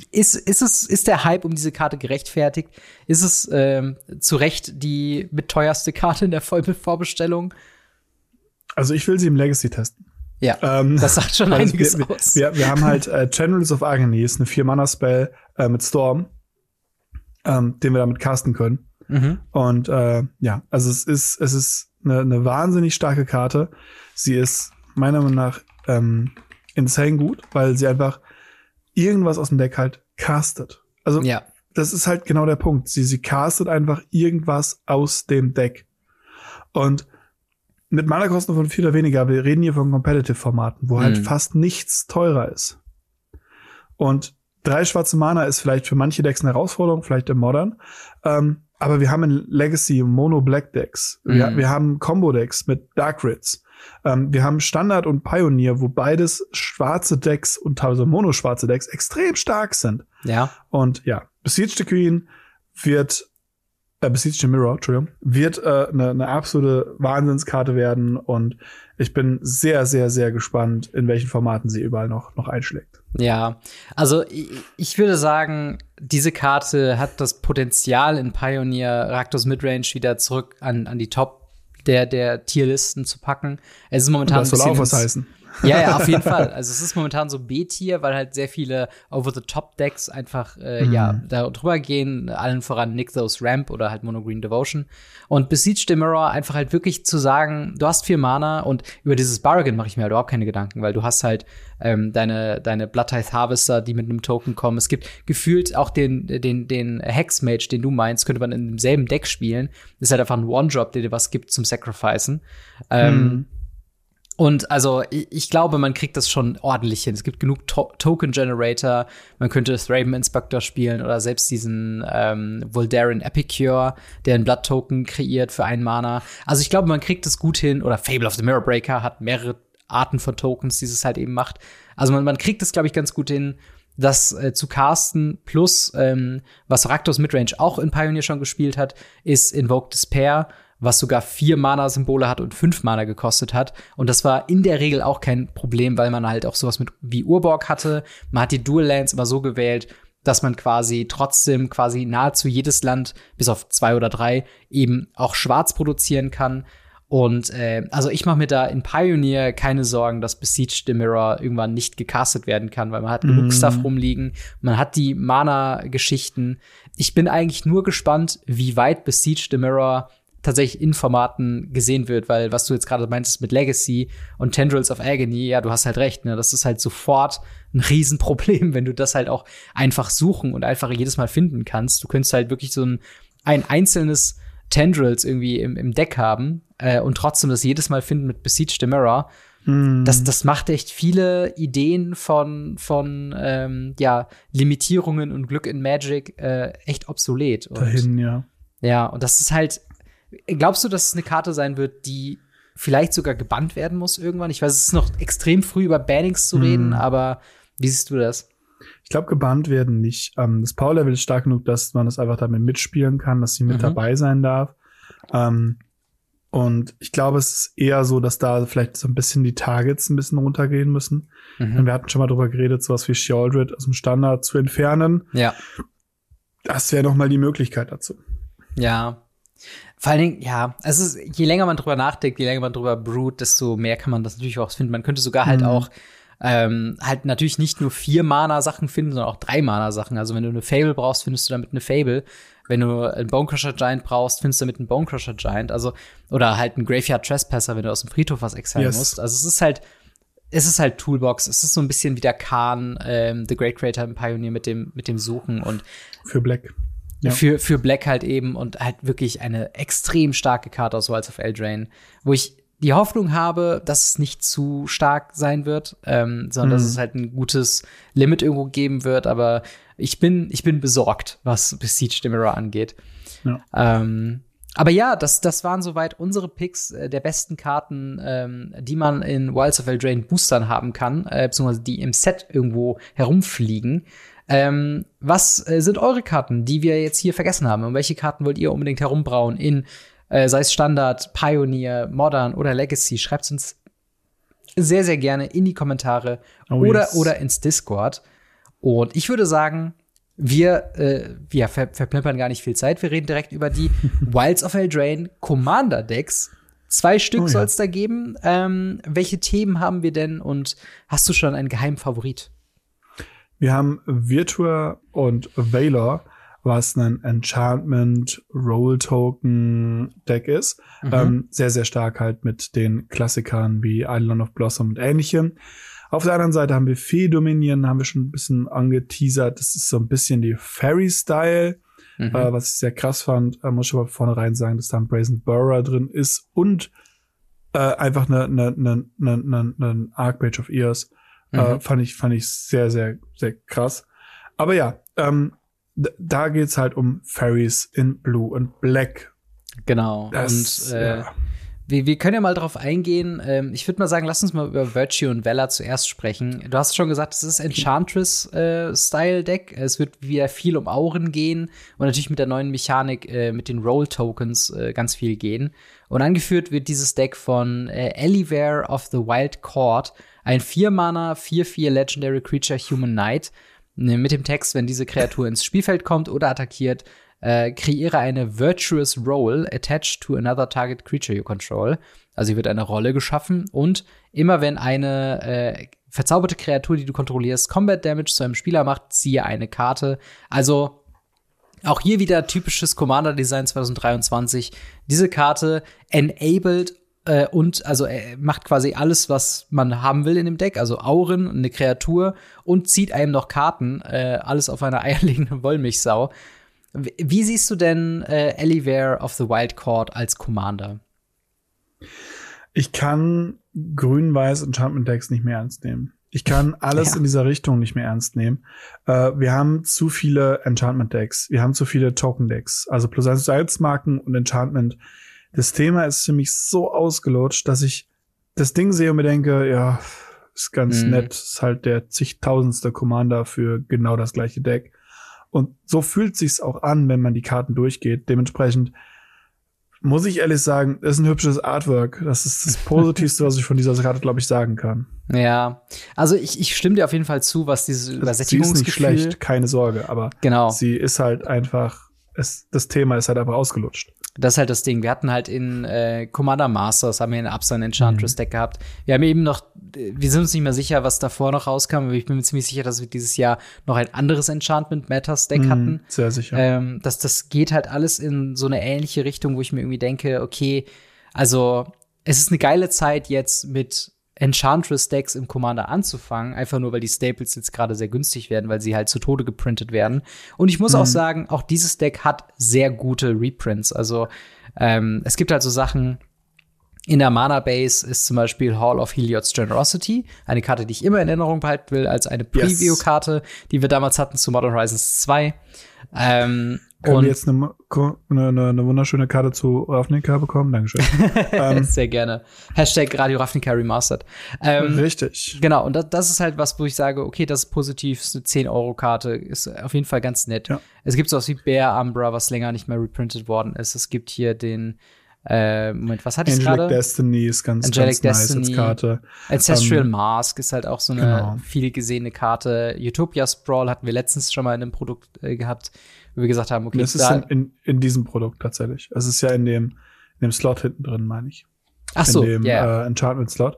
ist, ist, es, ist der Hype um diese Karte gerechtfertigt? Ist es ähm, zu Recht die mit teuerste Karte in der Vollbestellung? Also ich will sie im Legacy testen. Ja, ähm, das sagt schon einiges wir, aus. Wir, wir haben halt äh, Channels of Agony, ist eine Vier-Mana-Spell äh, mit Storm, ähm, den wir damit casten können. Mhm. Und äh, ja, also es ist, es ist eine, eine wahnsinnig starke Karte. Sie ist meiner Meinung nach ähm, insane gut, weil sie einfach irgendwas aus dem Deck halt castet. Also ja. das ist halt genau der Punkt. Sie, sie castet einfach irgendwas aus dem Deck. Und mit Mana-Kosten von viel oder weniger, wir reden hier von Competitive-Formaten, wo halt mhm. halt fast nichts teurer ist. Und drei schwarze Mana ist vielleicht für manche Decks eine Herausforderung, vielleicht im Modern. Ähm, aber wir haben in Legacy Mono-Black Decks. Mhm. Wir, wir haben Combo-Decks mit Dark Rids. Ähm, wir haben Standard und Pioneer, wo beides schwarze Decks und teilweise mono-schwarze Decks extrem stark sind. Ja. Und ja, Besiege the Queen wird äh, Besiege the Mirror, Entschuldigung, wird eine äh, ne, ne absolute Wahnsinnskarte werden und ich bin sehr, sehr, sehr gespannt, in welchen Formaten sie überall noch, noch einschlägt. Ja, also ich, ich würde sagen, diese Karte hat das Potenzial in Pioneer Raktos Midrange wieder zurück an, an die Top der, der Tierlisten zu packen. Es ist momentan. Und das soll auch was heißen. Ja, ja, auf jeden Fall. Also es ist momentan so B-Tier, weil halt sehr viele Over-the-Top-Decks einfach äh, mhm. ja da drüber gehen, allen voran Nick Those Ramp oder halt Mono Green Devotion. Und Besiege the Mirror einfach halt wirklich zu sagen, du hast vier Mana und über dieses Bargain mache ich mir halt überhaupt keine Gedanken, weil du hast halt ähm, deine, deine Blood Tithe Harvester, die mit einem Token kommen. Es gibt gefühlt auch den, den, den Hexmage, den du meinst, könnte man in demselben Deck spielen. Das ist halt einfach ein One-Drop, der dir was gibt zum Sacrificen. Ähm, mhm. Und also ich, glaube, man kriegt das schon ordentlich hin. Es gibt genug to Token Generator. Man könnte Thraben Inspector spielen oder selbst diesen ähm, Voldaren Epicure, der einen Blood Token kreiert für einen Mana. Also ich glaube, man kriegt es gut hin. Oder Fable of the Mirror Breaker hat mehrere Arten von Tokens, die es halt eben macht. Also man, man kriegt es, glaube ich, ganz gut hin, das äh, zu casten. Plus, ähm, was Raktos Midrange auch in Pioneer schon gespielt hat, ist Invoke Despair was sogar vier Mana-Symbole hat und fünf Mana gekostet hat. Und das war in der Regel auch kein Problem, weil man halt auch sowas mit wie Urborg hatte. Man hat die Dual Lands immer so gewählt, dass man quasi trotzdem quasi nahezu jedes Land, bis auf zwei oder drei, eben auch schwarz produzieren kann. Und äh, also ich mache mir da in Pioneer keine Sorgen, dass Besiege the Mirror irgendwann nicht gecastet werden kann, weil man hat genug mm. Stuff rumliegen, man hat die Mana-Geschichten. Ich bin eigentlich nur gespannt, wie weit Besiege the Mirror tatsächlich in Formaten gesehen wird, weil was du jetzt gerade meintest mit Legacy und Tendrils of Agony, ja, du hast halt recht, ne, das ist halt sofort ein Riesenproblem, wenn du das halt auch einfach suchen und einfach jedes Mal finden kannst. Du könntest halt wirklich so ein, ein einzelnes Tendrils irgendwie im, im Deck haben äh, und trotzdem das jedes Mal finden mit Besieged the Mirror. Mm. Das, das macht echt viele Ideen von, von ähm, ja, Limitierungen und Glück in Magic äh, echt obsolet. Und, Dahin, ja. Ja, und das ist halt. Glaubst du, dass es eine Karte sein wird, die vielleicht sogar gebannt werden muss irgendwann? Ich weiß, es ist noch extrem früh über Bannings zu reden, mm. aber wie siehst du das? Ich glaube, gebannt werden nicht. Ähm, das Power-Level ist stark genug, dass man das einfach damit mitspielen kann, dass sie mit mhm. dabei sein darf. Ähm, und ich glaube, es ist eher so, dass da vielleicht so ein bisschen die Targets ein bisschen runtergehen müssen. Mhm. Wir hatten schon mal drüber geredet, sowas wie Sheoldred aus dem Standard zu entfernen. Ja. Das wäre noch mal die Möglichkeit dazu. Ja. Vor allen Dingen, ja, es ist, je länger man drüber nachdenkt, je länger man drüber brut, desto mehr kann man das natürlich auch finden. Man könnte sogar halt mhm. auch ähm, halt natürlich nicht nur vier Mana-Sachen finden, sondern auch drei Mana-Sachen. Also wenn du eine Fable brauchst, findest du damit eine Fable. Wenn du einen Bonecrusher Giant brauchst, findest du damit einen Bonecrusher Giant. Also, oder halt einen Graveyard Trespasser, wenn du aus dem Friedhof was exilen yes. musst. Also es ist halt, es ist halt Toolbox. Es ist so ein bisschen wie der Khan, ähm, The Great Creator im Pioneer mit dem, mit dem Suchen und für Black. Ja. Für, für Black halt eben und halt wirklich eine extrem starke Karte aus Wilds of Eldraine, wo ich die Hoffnung habe, dass es nicht zu stark sein wird, ähm, sondern mhm. dass es halt ein gutes Limit irgendwo geben wird. Aber ich bin, ich bin besorgt, was Besiege the Mirror angeht. Ja. Ähm, aber ja, das, das waren soweit unsere Picks äh, der besten Karten, ähm, die man in Wilds of Eldraine Boostern haben kann, äh, beziehungsweise die im Set irgendwo herumfliegen. Ähm, was äh, sind eure Karten, die wir jetzt hier vergessen haben? Und welche Karten wollt ihr unbedingt herumbrauen in äh, sei es Standard, Pioneer, Modern oder Legacy, schreibt uns sehr, sehr gerne in die Kommentare oh, oder, yes. oder ins Discord. Und ich würde sagen, wir, äh, wir ver verplempern gar nicht viel Zeit. Wir reden direkt über die Wilds of Eldraine Commander Decks. Zwei Stück oh, soll es da geben. Ähm, welche Themen haben wir denn und hast du schon einen geheimen Favorit? Wir haben Virtua und Valor was ein Enchantment Roll Token Deck ist. Mhm. Ähm, sehr, sehr stark halt mit den Klassikern wie Island of Blossom und ähnlichem. Auf der anderen Seite haben wir Fee Dominion, haben wir schon ein bisschen angeteasert. Das ist so ein bisschen die Fairy-Style, mhm. äh, was ich sehr krass fand. Äh, muss ich aber vornherein sagen, dass da ein Brazen Burrow drin ist und äh, einfach eine, eine, eine, eine, eine Archmage of Ears. Äh, mhm. Äh, fand ich, fand ich sehr, sehr, sehr krass. Aber ja, ähm, da geht's halt um Fairies in Blue und Black. Genau. Das, und äh, ja. Wir, wir können ja mal drauf eingehen. Ähm, ich würde mal sagen, lass uns mal über Virtue und Valor zuerst sprechen. Du hast schon gesagt, es ist Enchantress-Style-Deck. Äh, es wird wieder viel um Auren gehen und natürlich mit der neuen Mechanik äh, mit den Roll-Tokens äh, ganz viel gehen. Und angeführt wird dieses Deck von äh, Elivare of the Wild Court, ein 4-Mana, 4-4 Legendary Creature Human Knight. Ne, mit dem Text, wenn diese Kreatur ins Spielfeld kommt oder attackiert, äh, kreiere eine Virtuous Roll attached to another target creature you control. Also hier wird eine Rolle geschaffen und immer wenn eine äh, verzauberte Kreatur, die du kontrollierst, Combat Damage zu einem Spieler macht, ziehe eine Karte. Also auch hier wieder typisches Commander Design 2023. Diese Karte enabled äh, und also er macht quasi alles, was man haben will in dem Deck, also Auren, eine Kreatur und zieht einem noch Karten, äh, alles auf einer eierlegenden Wollmilchsau. Wie siehst du denn äh, Elivare of the Wild Court als Commander? Ich kann grün-weiß Enchantment Decks nicht mehr ernst nehmen. Ich kann alles ja. in dieser Richtung nicht mehr ernst nehmen. Äh, wir haben zu viele Enchantment Decks. Wir haben zu viele Token Decks. Also plus eins Salzmarken und Enchantment das Thema ist für mich so ausgelutscht, dass ich das Ding sehe und mir denke, ja, ist ganz mhm. nett, ist halt der zigtausendste Commander für genau das gleiche Deck. Und so fühlt sich's auch an, wenn man die Karten durchgeht. Dementsprechend muss ich ehrlich sagen, ist ein hübsches Artwork. Das ist das Positivste, was ich von dieser Karte, glaube ich, sagen kann. Ja, also ich, ich stimme dir auf jeden Fall zu, was dieses Übersättigungsgefühl. Sie ist nicht schlecht, keine Sorge, aber genau. sie ist halt einfach, es, das Thema ist halt einfach ausgelutscht. Das ist halt das Ding. Wir hatten halt in äh, Commander Masters haben wir ein Upsun Enchantress mhm. Deck gehabt. Wir haben eben noch, wir sind uns nicht mehr sicher, was davor noch rauskam, aber ich bin mir ziemlich sicher, dass wir dieses Jahr noch ein anderes Enchantment Matters Deck mhm, hatten. Sehr sicher. Ähm, dass das geht halt alles in so eine ähnliche Richtung, wo ich mir irgendwie denke, okay, also es ist eine geile Zeit jetzt mit Enchantress-Decks im Commander anzufangen, einfach nur, weil die Staples jetzt gerade sehr günstig werden, weil sie halt zu Tode geprintet werden. Und ich muss mhm. auch sagen, auch dieses Deck hat sehr gute Reprints. Also ähm, es gibt halt so Sachen, in der Mana Base ist zum Beispiel Hall of Helios Generosity, eine Karte, die ich immer in Erinnerung behalten will, als eine Preview-Karte, die wir damals hatten zu Modern Horizons 2. Ähm, können wir jetzt eine, eine, eine, wunderschöne Karte zu Ravnica bekommen? Dankeschön. ähm, Sehr gerne. Hashtag Radio Ravnica Remastered. Ähm, richtig. Genau, und das, das, ist halt was, wo ich sage, okay, das ist positiv, ist eine 10-Euro-Karte, ist auf jeden Fall ganz nett. Ja. Es gibt sowas wie Bear Umbra, was länger nicht mehr reprintet worden ist. Es gibt hier den äh, Moment, was hatte ich gerade? Angelic Destiny ist ganz, Angelic ganz Destiny, nice als Karte. Ancestral ähm, Mask ist halt auch so eine genau. viel gesehene Karte. Utopia Sprawl hatten wir letztens schon mal in einem Produkt äh, gehabt, wo wir gesagt haben, okay, das ist in, in, in, diesem Produkt tatsächlich. Es ist ja in dem, in dem Slot hinten drin, meine ich. Ach so, in dem yeah. äh, Enchantment Slot.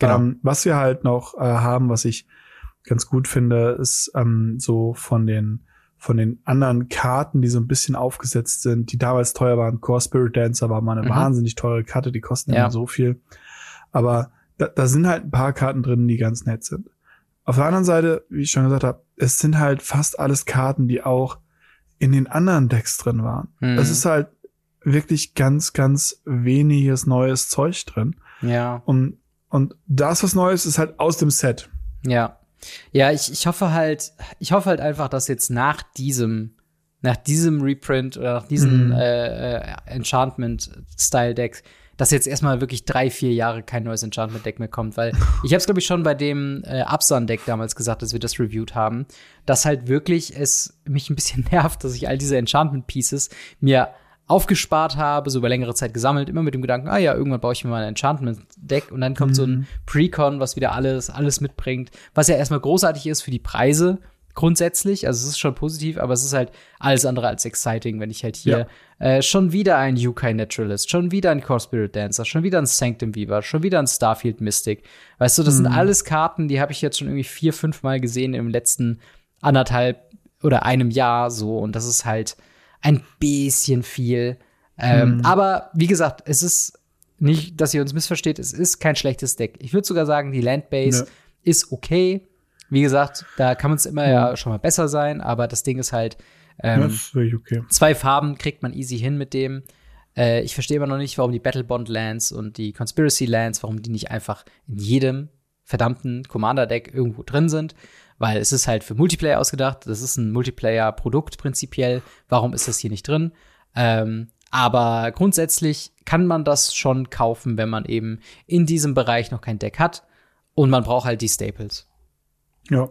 Genau. Ähm, was wir halt noch äh, haben, was ich ganz gut finde, ist ähm, so von den von den anderen Karten, die so ein bisschen aufgesetzt sind, die damals teuer waren. Core Spirit Dancer war mal eine mhm. wahnsinnig teure Karte, die kosten ja. immer so viel. Aber da, da sind halt ein paar Karten drin, die ganz nett sind. Auf der anderen Seite, wie ich schon gesagt habe, es sind halt fast alles Karten, die auch in den anderen Decks drin waren. Mhm. Es ist halt wirklich ganz, ganz weniges neues Zeug drin. Ja. Und, und das, was Neues ist halt aus dem Set. Ja. Ja, ich, ich hoffe halt, ich hoffe halt einfach, dass jetzt nach diesem, nach diesem Reprint oder nach diesem mhm. äh, äh, Enchantment-Style-Deck, dass jetzt erstmal wirklich drei, vier Jahre kein neues Enchantment-Deck mehr kommt, weil ich habe es, glaube ich, schon bei dem äh, Absan-Deck damals gesagt, dass wir das reviewed haben, dass halt wirklich es mich ein bisschen nervt, dass ich all diese Enchantment-Pieces mir aufgespart habe, so über längere Zeit gesammelt, immer mit dem Gedanken, ah ja, irgendwann baue ich mir mal ein Enchantment-Deck und dann kommt mhm. so ein mhm. Precon, was wieder alles, alles mitbringt, was ja erstmal großartig ist für die Preise grundsätzlich, also es ist schon positiv, aber es ist halt alles andere als exciting, wenn ich halt hier ja. äh, schon wieder ein Yukai Naturalist, schon wieder ein Core Spirit Dancer, schon wieder ein Sanctum Weaver, schon wieder ein Starfield Mystic. Weißt du, das mhm. sind alles Karten, die habe ich jetzt schon irgendwie vier, fünf Mal gesehen im letzten anderthalb oder einem Jahr so und das ist halt ein bisschen viel. Ähm, hm. Aber wie gesagt, es ist nicht, dass ihr uns missversteht, es ist kein schlechtes Deck. Ich würde sogar sagen, die Landbase ne. ist okay. Wie gesagt, da kann man es immer ja. ja schon mal besser sein, aber das Ding ist halt, ähm, okay. zwei Farben kriegt man easy hin mit dem. Äh, ich verstehe immer noch nicht, warum die Battle Bond Lands und die Conspiracy Lands, warum die nicht einfach in jedem verdammten Commander-Deck irgendwo drin sind weil es ist halt für Multiplayer ausgedacht. Das ist ein Multiplayer-Produkt prinzipiell. Warum ist das hier nicht drin? Ähm, aber grundsätzlich kann man das schon kaufen, wenn man eben in diesem Bereich noch kein Deck hat. Und man braucht halt die Staples. Ja.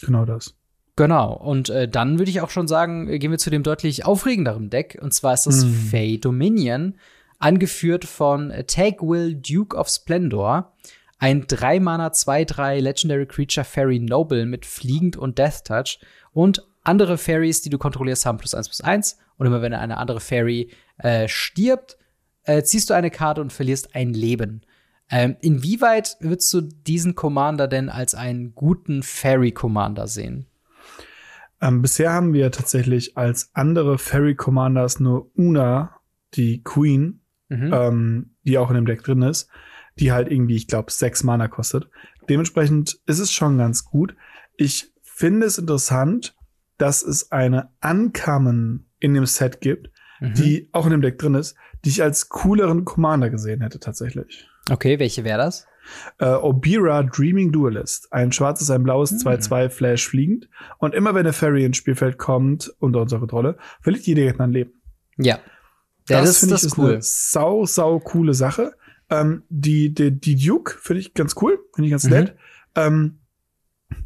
Genau das. Genau. Und äh, dann würde ich auch schon sagen, gehen wir zu dem deutlich aufregenderen Deck. Und zwar ist das mm. Fey Dominion, angeführt von Tagwill Duke of Splendor ein 3-Mana 2-3 Legendary Creature Fairy Noble mit Fliegend und Death Touch und andere Fairies, die du kontrollierst, haben plus 1 plus 1. Und immer wenn eine andere Fairy äh, stirbt, äh, ziehst du eine Karte und verlierst ein Leben. Ähm, inwieweit würdest du diesen Commander denn als einen guten Fairy Commander sehen? Ähm, bisher haben wir tatsächlich als andere Fairy Commanders nur Una, die Queen, mhm. ähm, die auch in dem Deck drin ist die halt irgendwie, ich glaube, sechs Mana kostet. Dementsprechend ist es schon ganz gut. Ich finde es interessant, dass es eine Uncommon in dem Set gibt, mhm. die auch in dem Deck drin ist, die ich als cooleren Commander gesehen hätte tatsächlich. Okay, welche wäre das? Äh, Obira Dreaming Duelist. Ein schwarzes, ein blaues, 2-2 mhm. Flash fliegend. Und immer wenn eine Fairy ins Spielfeld kommt, unter unserer Kontrolle, verliert jeder Gegner ein Leben. Ja. ja das, das finde ich ist cool. eine sau, sau coole Sache. Ähm, die, die, die Duke finde ich ganz cool, finde ich ganz mhm. nett. Ähm,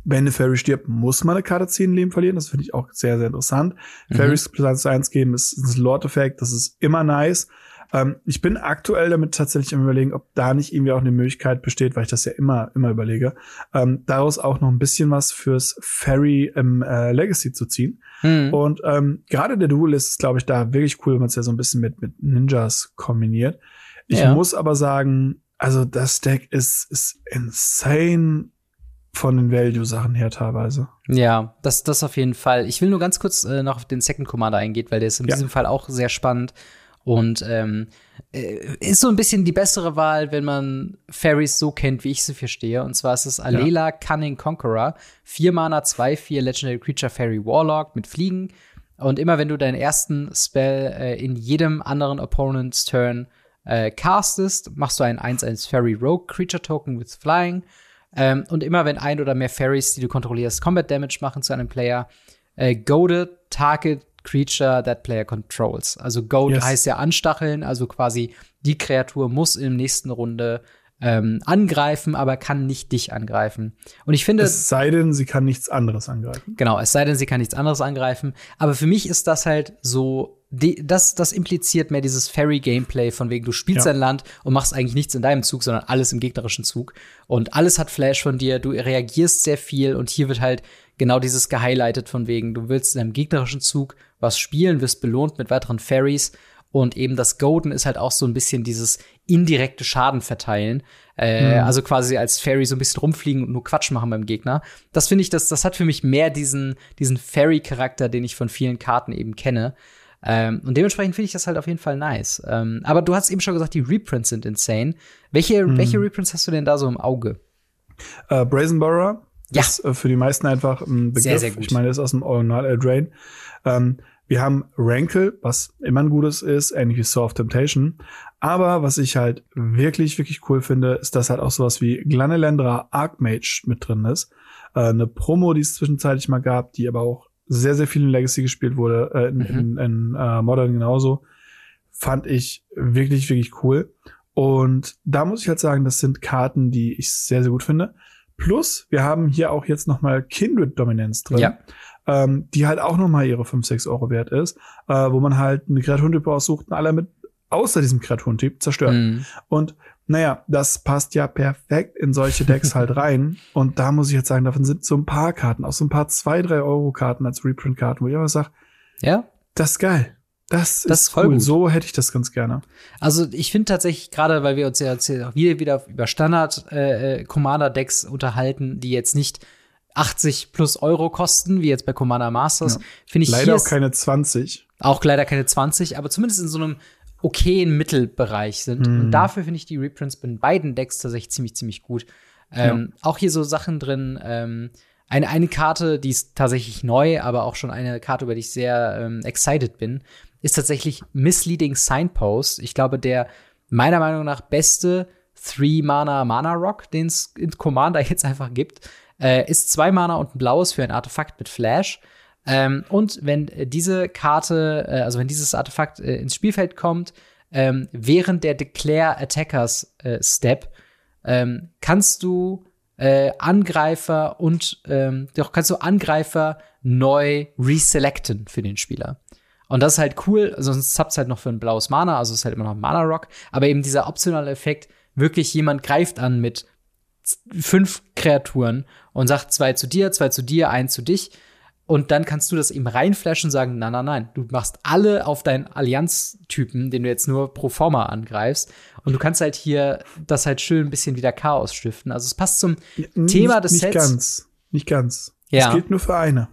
wenn eine Fairy stirbt, muss man eine Karte ziehen, Leben verlieren. Das finde ich auch sehr, sehr interessant. Mhm. Fairies plus 1 zu 1 geben ist, ein Lord-Effekt, das ist immer nice. Ähm, ich bin aktuell damit tatsächlich am überlegen, ob da nicht irgendwie auch eine Möglichkeit besteht, weil ich das ja immer, immer überlege, ähm, daraus auch noch ein bisschen was fürs Fairy im äh, Legacy zu ziehen. Mhm. Und ähm, gerade der Duelist ist, glaube ich, da wirklich cool, wenn man es ja so ein bisschen mit, mit Ninjas kombiniert. Ich ja. muss aber sagen, also das Deck ist, ist insane von den Value-Sachen her teilweise. Ja, das, das auf jeden Fall. Ich will nur ganz kurz äh, noch auf den Second Commander eingehen, weil der ist in ja. diesem Fall auch sehr spannend. Und ähm, äh, ist so ein bisschen die bessere Wahl, wenn man Fairies so kennt, wie ich sie verstehe. Und zwar ist es Alela ja. Cunning Conqueror. Vier Mana, zwei, vier Legendary Creature Fairy Warlock mit Fliegen. Und immer wenn du deinen ersten Spell äh, in jedem anderen Opponent's Turn äh, castest, machst du einen 1-1 Fairy Rogue Creature Token with Flying. Ähm, und immer wenn ein oder mehr Fairies, die du kontrollierst, Combat Damage machen zu einem Player, äh, goaded Target Creature that Player controls. Also Goad yes. heißt ja anstacheln, also quasi die Kreatur muss in der nächsten Runde ähm, angreifen, aber kann nicht dich angreifen. Und ich finde. Es sei denn, sie kann nichts anderes angreifen. Genau, es sei denn, sie kann nichts anderes angreifen. Aber für mich ist das halt so, die, das, das impliziert mehr dieses Fairy-Gameplay, von wegen, du spielst ja. dein Land und machst eigentlich nichts in deinem Zug, sondern alles im gegnerischen Zug. Und alles hat Flash von dir, du reagierst sehr viel und hier wird halt genau dieses gehighlightet von wegen, du willst in deinem gegnerischen Zug was spielen, wirst belohnt mit weiteren Fairies und eben das Golden ist halt auch so ein bisschen dieses indirekte Schaden verteilen. Äh, mhm. Also quasi als Fairy so ein bisschen rumfliegen und nur Quatsch machen beim Gegner. Das finde ich, das, das hat für mich mehr diesen, diesen Fairy-Charakter, den ich von vielen Karten eben kenne. Ähm, und dementsprechend finde ich das halt auf jeden Fall nice. Ähm, aber du hast eben schon gesagt, die Reprints sind insane. Welche, mhm. welche Reprints hast du denn da so im Auge? Uh, Brazen Borrower. Ja. Ist äh, für die meisten einfach ein Begriff. Sehr, sehr gut. Ich meine, das ist aus dem Original Eldraine. Ähm, wir haben Rankle, was immer ein gutes ist, ähnlich wie Soft Temptation. Aber was ich halt wirklich, wirklich cool finde, ist, dass halt auch sowas wie Glanelendra Archmage mit drin ist. Äh, eine Promo, die es zwischenzeitlich mal gab, die aber auch sehr, sehr viel in Legacy gespielt wurde, äh, in, mhm. in, in äh, Modern genauso, fand ich wirklich, wirklich cool. Und da muss ich halt sagen, das sind Karten, die ich sehr, sehr gut finde. Plus, wir haben hier auch jetzt noch mal Kindred-Dominanz drin. Ja ähm, die halt auch nochmal ihre 5, 6 Euro wert ist, äh, wo man halt eine Kreaturentyp aussucht und alle mit außer diesem Kreaturentyp zerstört. Mhm. Und naja, das passt ja perfekt in solche Decks halt rein. Und da muss ich jetzt sagen, davon sind so ein paar Karten, auch so ein paar 2, 3 Euro Karten als Reprint-Karten, wo ich aber sage, ja, das ist geil. Das, das ist, ist cool. Gut. So hätte ich das ganz gerne. Also ich finde tatsächlich gerade, weil wir uns ja jetzt wieder, wieder über Standard äh, äh, Commander Decks unterhalten, die jetzt nicht 80 plus Euro kosten, wie jetzt bei Commander Masters, ja. finde ich leider auch keine 20. Auch leider keine 20, aber zumindest in so einem okayen Mittelbereich sind. Mhm. Und dafür finde ich die Reprints bei beiden Decks tatsächlich ziemlich, ziemlich gut. Ähm, ja. Auch hier so Sachen drin. Ähm, eine, eine Karte, die ist tatsächlich neu, aber auch schon eine Karte, über die ich sehr ähm, excited bin, ist tatsächlich Misleading Signpost. Ich glaube, der meiner Meinung nach beste Three-Mana Mana Rock, den es in Commander jetzt einfach gibt. Äh, ist zwei Mana und ein blaues für ein Artefakt mit Flash. Ähm, und wenn diese Karte, äh, also wenn dieses Artefakt äh, ins Spielfeld kommt, ähm, während der Declare Attackers äh, Step, ähm, kannst du äh, Angreifer und ähm, doch kannst du Angreifer neu reselecten für den Spieler. Und das ist halt cool, sonst habt halt noch für ein blaues Mana, also ist halt immer noch ein Mana Rock, aber eben dieser optionale Effekt, wirklich jemand greift an mit fünf Kreaturen und sagt zwei zu dir, zwei zu dir, ein zu dich. Und dann kannst du das eben reinflashen und sagen, nein, nein, nein, du machst alle auf deinen Allianz-Typen, den du jetzt nur pro forma angreifst. Und du kannst halt hier das halt schön ein bisschen wieder Chaos stiften. Also es passt zum ja, Thema des nicht Sets. Nicht ganz, nicht ganz. Ja. Es gilt nur für eine.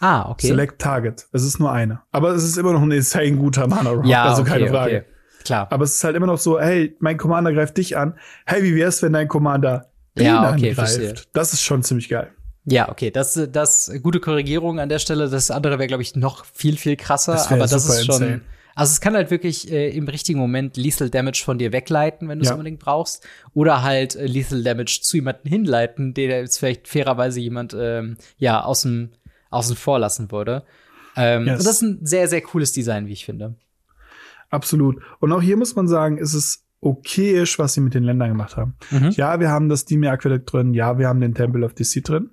Ah, okay. Select Target. Es ist nur eine. Aber es ist immer noch ein insane guter Mana Rock. Ja, also okay, keine Frage. Okay. Klar. Aber es ist halt immer noch so, hey, mein Commander greift dich an. Hey, wie wär's, wenn dein Commander ja, okay, angreift? Verstehe. Das ist schon ziemlich geil. Ja, okay, das, das gute Korrigierung an der Stelle. Das andere wäre, glaube ich, noch viel, viel krasser. Das aber das ist schon. Insane. Also es kann halt wirklich äh, im richtigen Moment Lethal Damage von dir wegleiten, wenn du es ja. unbedingt brauchst. Oder halt äh, Lethal Damage zu jemandem hinleiten, der jetzt vielleicht fairerweise jemand ähm, ja außen, außen vor lassen würde. Ähm, yes. Und das ist ein sehr, sehr cooles Design, wie ich finde. Absolut. Und auch hier muss man sagen, ist es okayisch, was sie mit den Ländern gemacht haben. Mhm. Ja, wir haben das Dimir Aqueduct drin, ja, wir haben den Temple of Deceit drin.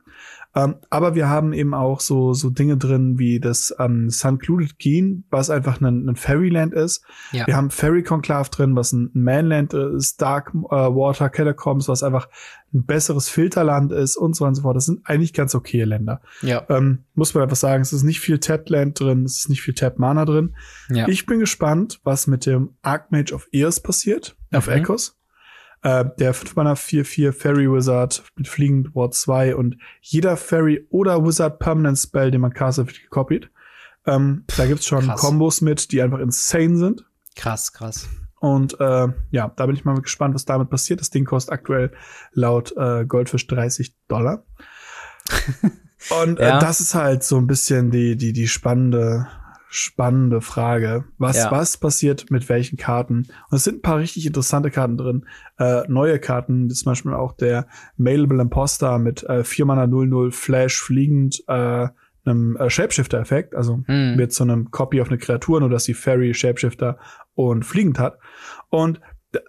Ähm, aber wir haben eben auch so, so Dinge drin wie das ähm, St. Cluded Keen, was einfach ein, ein Fairyland ist. Ja. Wir haben Fairy Conclave drin, was ein Manland ist, Dark äh, Water Catacombs, was einfach ein besseres Filterland ist und so weiter und so fort. Das sind eigentlich ganz okay Länder. Ja. Ähm, muss man einfach sagen, es ist nicht viel Tapland drin, es ist nicht viel Tap Mana drin. Ja. Ich bin gespannt, was mit dem Archmage of Ears passiert, mhm. auf Echos. Äh, der 5-Mana 4-4 Fairy Wizard mit Fliegend Ward 2 und jeder Fairy oder Wizard Permanent Spell, den man castet, wird gekopiert. Ähm, da gibt's schon krass. Kombos mit, die einfach insane sind. Krass, krass. Und äh, ja, da bin ich mal gespannt, was damit passiert. Das Ding kostet aktuell laut äh, Goldfish 30 Dollar. Und äh, ja. äh, das ist halt so ein bisschen die, die, die spannende, spannende Frage. Was, ja. was passiert mit welchen Karten? Und es sind ein paar richtig interessante Karten drin. Äh, neue Karten, zum Beispiel auch der Mailable Imposter mit äh, 4 Mana 00 Flash fliegend, äh, einem äh, Shapeshifter-Effekt, also hm. wird zu einem Copy auf eine Kreatur, nur dass sie Fairy, Shapeshifter und fliegend hat. Und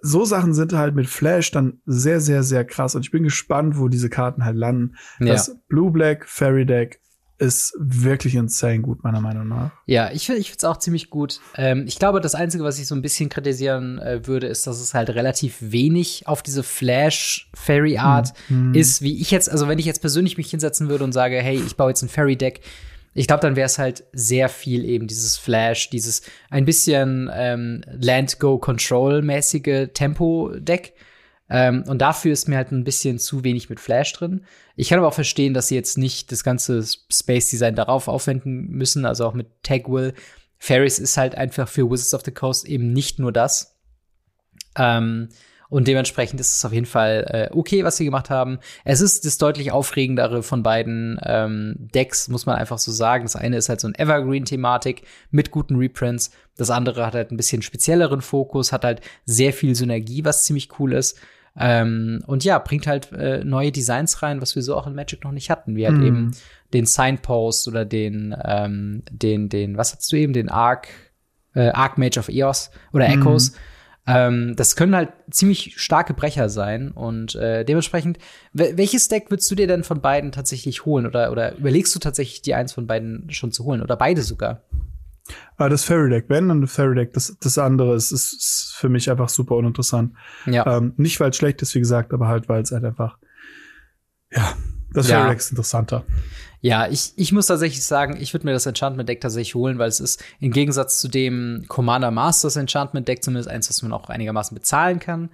so Sachen sind halt mit Flash dann sehr, sehr, sehr krass. Und ich bin gespannt, wo diese Karten halt landen. Ja. Das Blue-Black Fairy Deck ist wirklich insane gut, meiner Meinung nach. Ja, ich finde es auch ziemlich gut. Ähm, ich glaube, das Einzige, was ich so ein bisschen kritisieren äh, würde, ist, dass es halt relativ wenig auf diese Flash-Fairy-Art hm. ist, wie ich jetzt, also wenn ich jetzt persönlich mich hinsetzen würde und sage, hey, ich baue jetzt ein Fairy-Deck, ich glaube, dann wäre es halt sehr viel eben dieses Flash, dieses ein bisschen ähm, Land-Go-Control-mäßige Tempo-Deck. Ähm, und dafür ist mir halt ein bisschen zu wenig mit Flash drin. Ich kann aber auch verstehen, dass sie jetzt nicht das ganze Space-Design darauf aufwenden müssen, also auch mit Tag Will. Ferris ist halt einfach für Wizards of the Coast eben nicht nur das. Ähm, und dementsprechend ist es auf jeden Fall äh, okay, was sie gemacht haben. Es ist das deutlich aufregendere von beiden ähm, Decks, muss man einfach so sagen. Das eine ist halt so ein Evergreen-Thematik mit guten Reprints. Das andere hat halt ein bisschen spezielleren Fokus, hat halt sehr viel Synergie, was ziemlich cool ist. Ähm, und ja, bringt halt äh, neue Designs rein, was wir so auch in Magic noch nicht hatten. Wie halt mm. eben den Signpost oder den, ähm, den, den, was hast du eben, den Arc, äh, Arc Mage of Eos oder mhm. Echoes. Ähm, das können halt ziemlich starke Brecher sein und äh, dementsprechend, welches Deck würdest du dir denn von beiden tatsächlich holen oder, oder überlegst du tatsächlich, die eins von beiden schon zu holen oder beide sogar? Ah, das Fairy Deck, wenn dann das Fairy Deck, das, das andere ist, ist, ist für mich einfach super uninteressant. Ja. Ähm, nicht, weil es schlecht ist, wie gesagt, aber halt, weil es halt einfach, ja, das ja. Fairy Deck ist interessanter. Ja, ich, ich muss tatsächlich sagen, ich würde mir das Enchantment Deck tatsächlich holen, weil es ist im Gegensatz zu dem Commander Masters Enchantment Deck zumindest eins, das man auch einigermaßen bezahlen kann.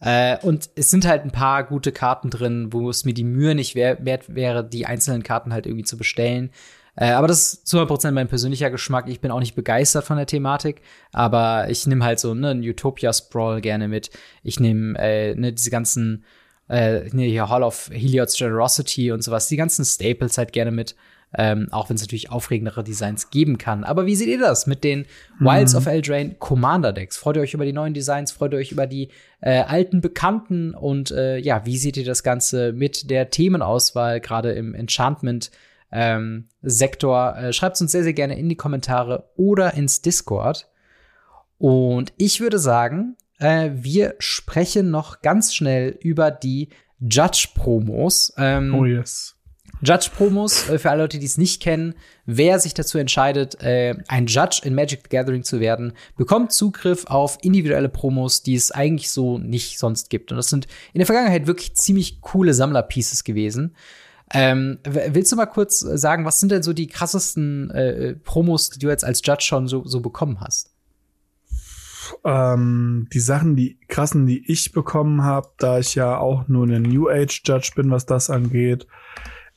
Äh, und es sind halt ein paar gute Karten drin, wo es mir die Mühe nicht wert wäre, die einzelnen Karten halt irgendwie zu bestellen. Äh, aber das ist zu 100% mein persönlicher Geschmack. Ich bin auch nicht begeistert von der Thematik, aber ich nehme halt so ne, einen Utopia Sprawl gerne mit. Ich nehme äh, ne, diese ganzen äh, nee, hier Hall of Helios Generosity und sowas, die ganzen Staples halt gerne mit. Ähm, auch wenn es natürlich aufregendere Designs geben kann. Aber wie seht ihr das mit den Wilds mhm. of Eldraine Commander Decks? Freut ihr euch über die neuen Designs? Freut ihr euch über die äh, alten Bekannten? Und äh, ja, wie seht ihr das Ganze mit der Themenauswahl, gerade im Enchantment? Ähm, Sektor. Äh, Schreibt uns sehr, sehr gerne in die Kommentare oder ins Discord. Und ich würde sagen, äh, wir sprechen noch ganz schnell über die Judge-Promos. Ähm, oh yes. Judge-Promos, äh, für alle Leute, die es nicht kennen, wer sich dazu entscheidet, äh, ein Judge in Magic the Gathering zu werden, bekommt Zugriff auf individuelle Promos, die es eigentlich so nicht sonst gibt. Und das sind in der Vergangenheit wirklich ziemlich coole Sammlerpieces gewesen. Ähm, willst du mal kurz sagen, was sind denn so die krassesten äh, Promos, die du jetzt als Judge schon so, so bekommen hast? ähm, die Sachen, die krassen, die ich bekommen habe, da ich ja auch nur eine New Age Judge bin, was das angeht,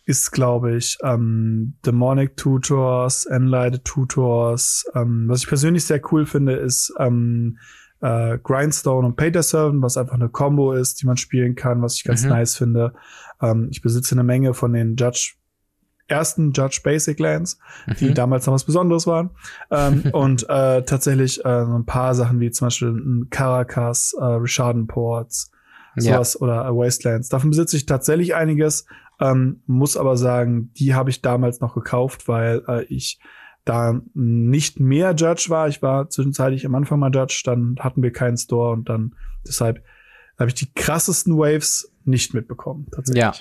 ist, glaube ich, ähm, Demonic Tutors, Enlighted Tutors. Ähm, was ich persönlich sehr cool finde, ist ähm, äh, Grindstone und Pater Servant, was einfach eine Combo ist, die man spielen kann, was ich ganz mhm. nice finde. Ähm, ich besitze eine Menge von den Judge ersten Judge Basic Lands, die mhm. damals noch was Besonderes waren. Ähm, und äh, tatsächlich äh, so ein paar Sachen wie zum Beispiel ein Caracas, äh, Risharden Ports, sowas ja. oder äh, Wastelands. Davon besitze ich tatsächlich einiges, ähm, muss aber sagen, die habe ich damals noch gekauft, weil äh, ich da nicht mehr Judge war. Ich war zwischenzeitlich am Anfang mal Judge, dann hatten wir keinen Store und dann deshalb habe ich die krassesten Waves nicht mitbekommen, tatsächlich. Ja.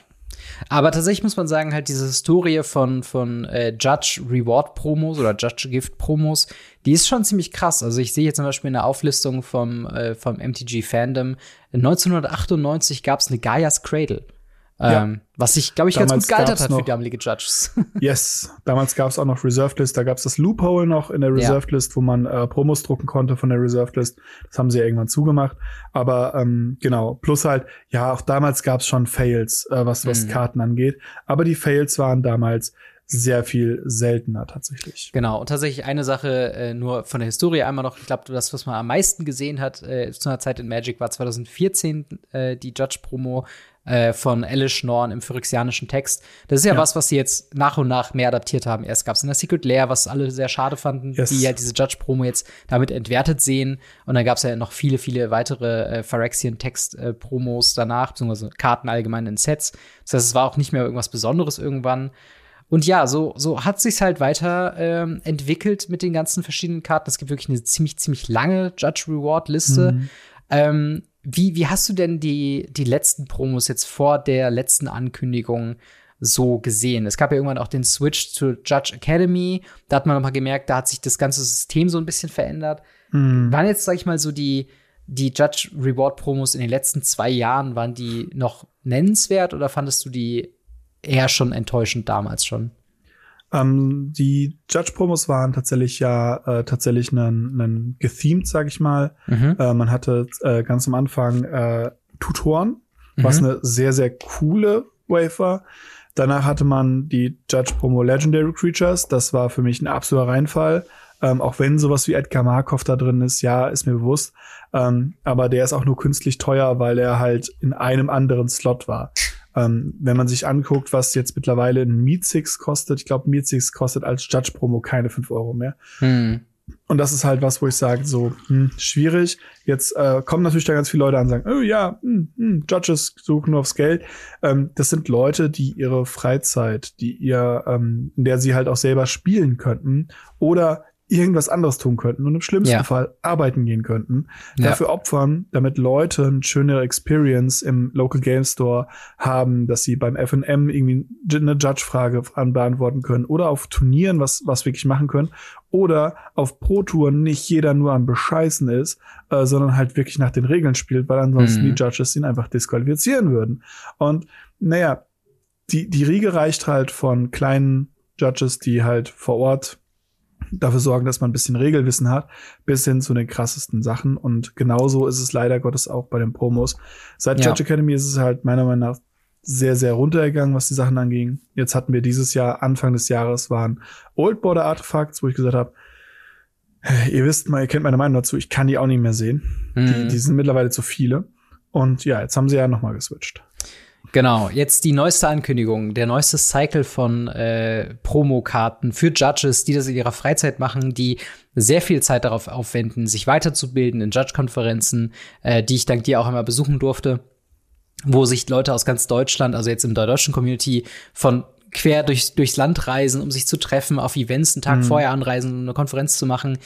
Aber tatsächlich muss man sagen, halt diese Historie von, von äh, Judge Reward Promos oder Judge Gift Promos, die ist schon ziemlich krass. Also ich sehe jetzt zum Beispiel eine Auflistung vom, äh, vom MTG Fandom. 1998 gab es eine Gaia's Cradle. Ja. Ähm, was ich, glaube ich, damals ganz gut gealtert hat für damalige Judges. yes, damals gab es auch noch Reserved List. Da gab es das Loophole noch in der Reserved ja. List, wo man äh, Promos drucken konnte von der Reserved List. Das haben sie ja irgendwann zugemacht. Aber ähm, genau, plus halt, ja, auch damals gab es schon Fails, äh, was, was mhm. Karten angeht. Aber die Fails waren damals sehr viel seltener tatsächlich. Genau, und tatsächlich eine Sache äh, nur von der Historie einmal noch. Ich glaube, das, was man am meisten gesehen hat äh, zu einer Zeit in Magic, war 2014 äh, die Judge-Promo äh, von Elish Norn im phyrexianischen Text. Das ist ja, ja, was, was sie jetzt nach und nach mehr adaptiert haben. Erst gab es in der Secret Lair, was alle sehr schade fanden, yes. die ja diese Judge-Promo jetzt damit entwertet sehen. Und dann gab es ja noch viele, viele weitere äh, Phyrexian-Text-Promos danach, beziehungsweise Karten allgemein in Sets. Das heißt, es war auch nicht mehr irgendwas Besonderes irgendwann. Und ja, so, so hat sich's halt weiter ähm, entwickelt mit den ganzen verschiedenen Karten. Es gibt wirklich eine ziemlich, ziemlich lange Judge-Reward-Liste. Mhm. Ähm, wie, wie hast du denn die, die letzten Promos jetzt vor der letzten Ankündigung so gesehen? Es gab ja irgendwann auch den Switch zu Judge Academy. Da hat man nochmal gemerkt, da hat sich das ganze System so ein bisschen verändert. Mhm. Waren jetzt, sag ich mal, so die, die Judge Reward Promos in den letzten zwei Jahren, waren die noch nennenswert oder fandest du die eher schon enttäuschend damals schon? Ähm, die Judge-Promos waren tatsächlich ja äh, tatsächlich einen gethemed, sag ich mal. Mhm. Äh, man hatte äh, ganz am Anfang äh, Tutoren, mhm. was eine sehr, sehr coole Wave war. Danach hatte man die Judge-Promo Legendary Creatures. Das war für mich ein absoluter Reinfall. Ähm, auch wenn sowas wie Edgar Markov da drin ist, ja, ist mir bewusst. Ähm, aber der ist auch nur künstlich teuer, weil er halt in einem anderen Slot war. Ähm, wenn man sich anguckt, was jetzt mittlerweile ein Meet Six kostet, ich glaube, Meet Six kostet als Judge-Promo keine fünf Euro mehr. Hm. Und das ist halt was, wo ich sage, so, hm, schwierig. Jetzt äh, kommen natürlich da ganz viele Leute an und sagen, oh ja, hm, hm, Judges suchen nur aufs Geld. Ähm, das sind Leute, die ihre Freizeit, die ihr, ähm, in der sie halt auch selber spielen könnten oder irgendwas anderes tun könnten und im schlimmsten ja. Fall arbeiten gehen könnten, ja. dafür opfern, damit Leute eine schönere Experience im Local Game Store haben, dass sie beim F&M irgendwie eine Judge-Frage beantworten können oder auf Turnieren was, was wirklich machen können oder auf Pro-Touren nicht jeder nur am Bescheißen ist, äh, sondern halt wirklich nach den Regeln spielt, weil ansonsten mhm. die Judges ihn einfach disqualifizieren würden. Und naja, die, die Riege reicht halt von kleinen Judges, die halt vor Ort dafür sorgen, dass man ein bisschen Regelwissen hat, bis hin zu den krassesten Sachen. Und genauso ist es leider Gottes auch bei den Promos. Seit ja. Judge Academy ist es halt meiner Meinung nach sehr, sehr runtergegangen, was die Sachen anging. Jetzt hatten wir dieses Jahr, Anfang des Jahres, waren Old Border Artifacts, wo ich gesagt habe, ihr wisst mal, ihr kennt meine Meinung dazu, ich kann die auch nicht mehr sehen. Mhm. Die, die sind mittlerweile zu viele. Und ja, jetzt haben sie ja nochmal geswitcht. Genau, jetzt die neueste Ankündigung, der neueste Cycle von äh, Promokarten für Judges, die das in ihrer Freizeit machen, die sehr viel Zeit darauf aufwenden, sich weiterzubilden in Judge-Konferenzen, äh, die ich dank dir auch einmal besuchen durfte, wo sich Leute aus ganz Deutschland, also jetzt in der deutschen Community, von quer durchs, durchs Land reisen, um sich zu treffen, auf Events einen Tag mhm. vorher anreisen, um eine Konferenz zu machen.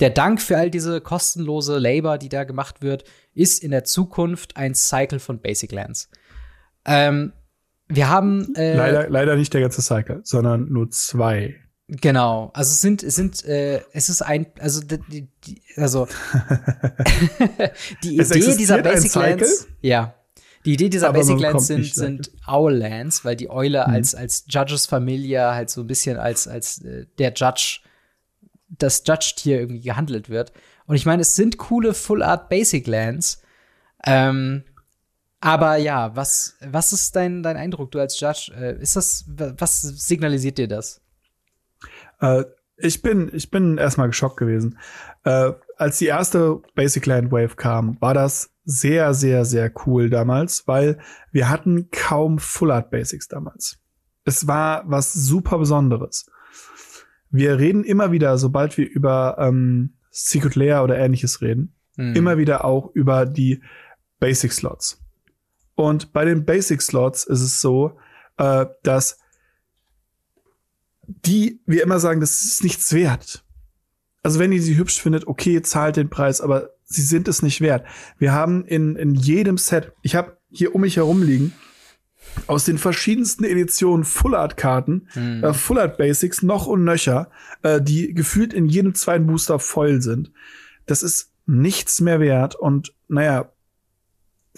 Der Dank für all diese kostenlose Labor, die da gemacht wird, ist in der Zukunft ein Cycle von Basic Lands. Ähm, wir haben äh, leider, leider nicht der ganze Cycle, sondern nur zwei. Genau, also es sind, es sind, äh, es ist ein, also die, die also die Idee dieser Basic Lands, ja, die Idee dieser Aber Basic Lands sind, sind Owl Lands, weil die Eule mhm. als als Judges Familie halt so ein bisschen als als äh, der Judge, das Judge-Tier irgendwie gehandelt wird. Und ich meine, es sind coole Full Art Basic Lands. Ähm, aber ja, was, was ist dein, dein Eindruck, du als Judge? Äh, ist das, was signalisiert dir das? Äh, ich bin, ich bin erstmal geschockt gewesen. Äh, als die erste Basic Land Wave kam, war das sehr, sehr, sehr cool damals, weil wir hatten kaum Full Art Basics damals. Es war was super Besonderes. Wir reden immer wieder, sobald wir über ähm, Secret Layer oder ähnliches reden, hm. immer wieder auch über die Basic Slots. Und bei den Basic Slots ist es so, äh, dass die, wir immer sagen, das ist nichts wert. Also wenn ihr sie hübsch findet, okay, zahlt den Preis, aber sie sind es nicht wert. Wir haben in, in jedem Set, ich habe hier um mich herum liegen, aus den verschiedensten Editionen Full Art Karten, hm. äh, Full Art Basics noch und nöcher, äh, die gefühlt in jedem zweiten Booster voll sind. Das ist nichts mehr wert und naja,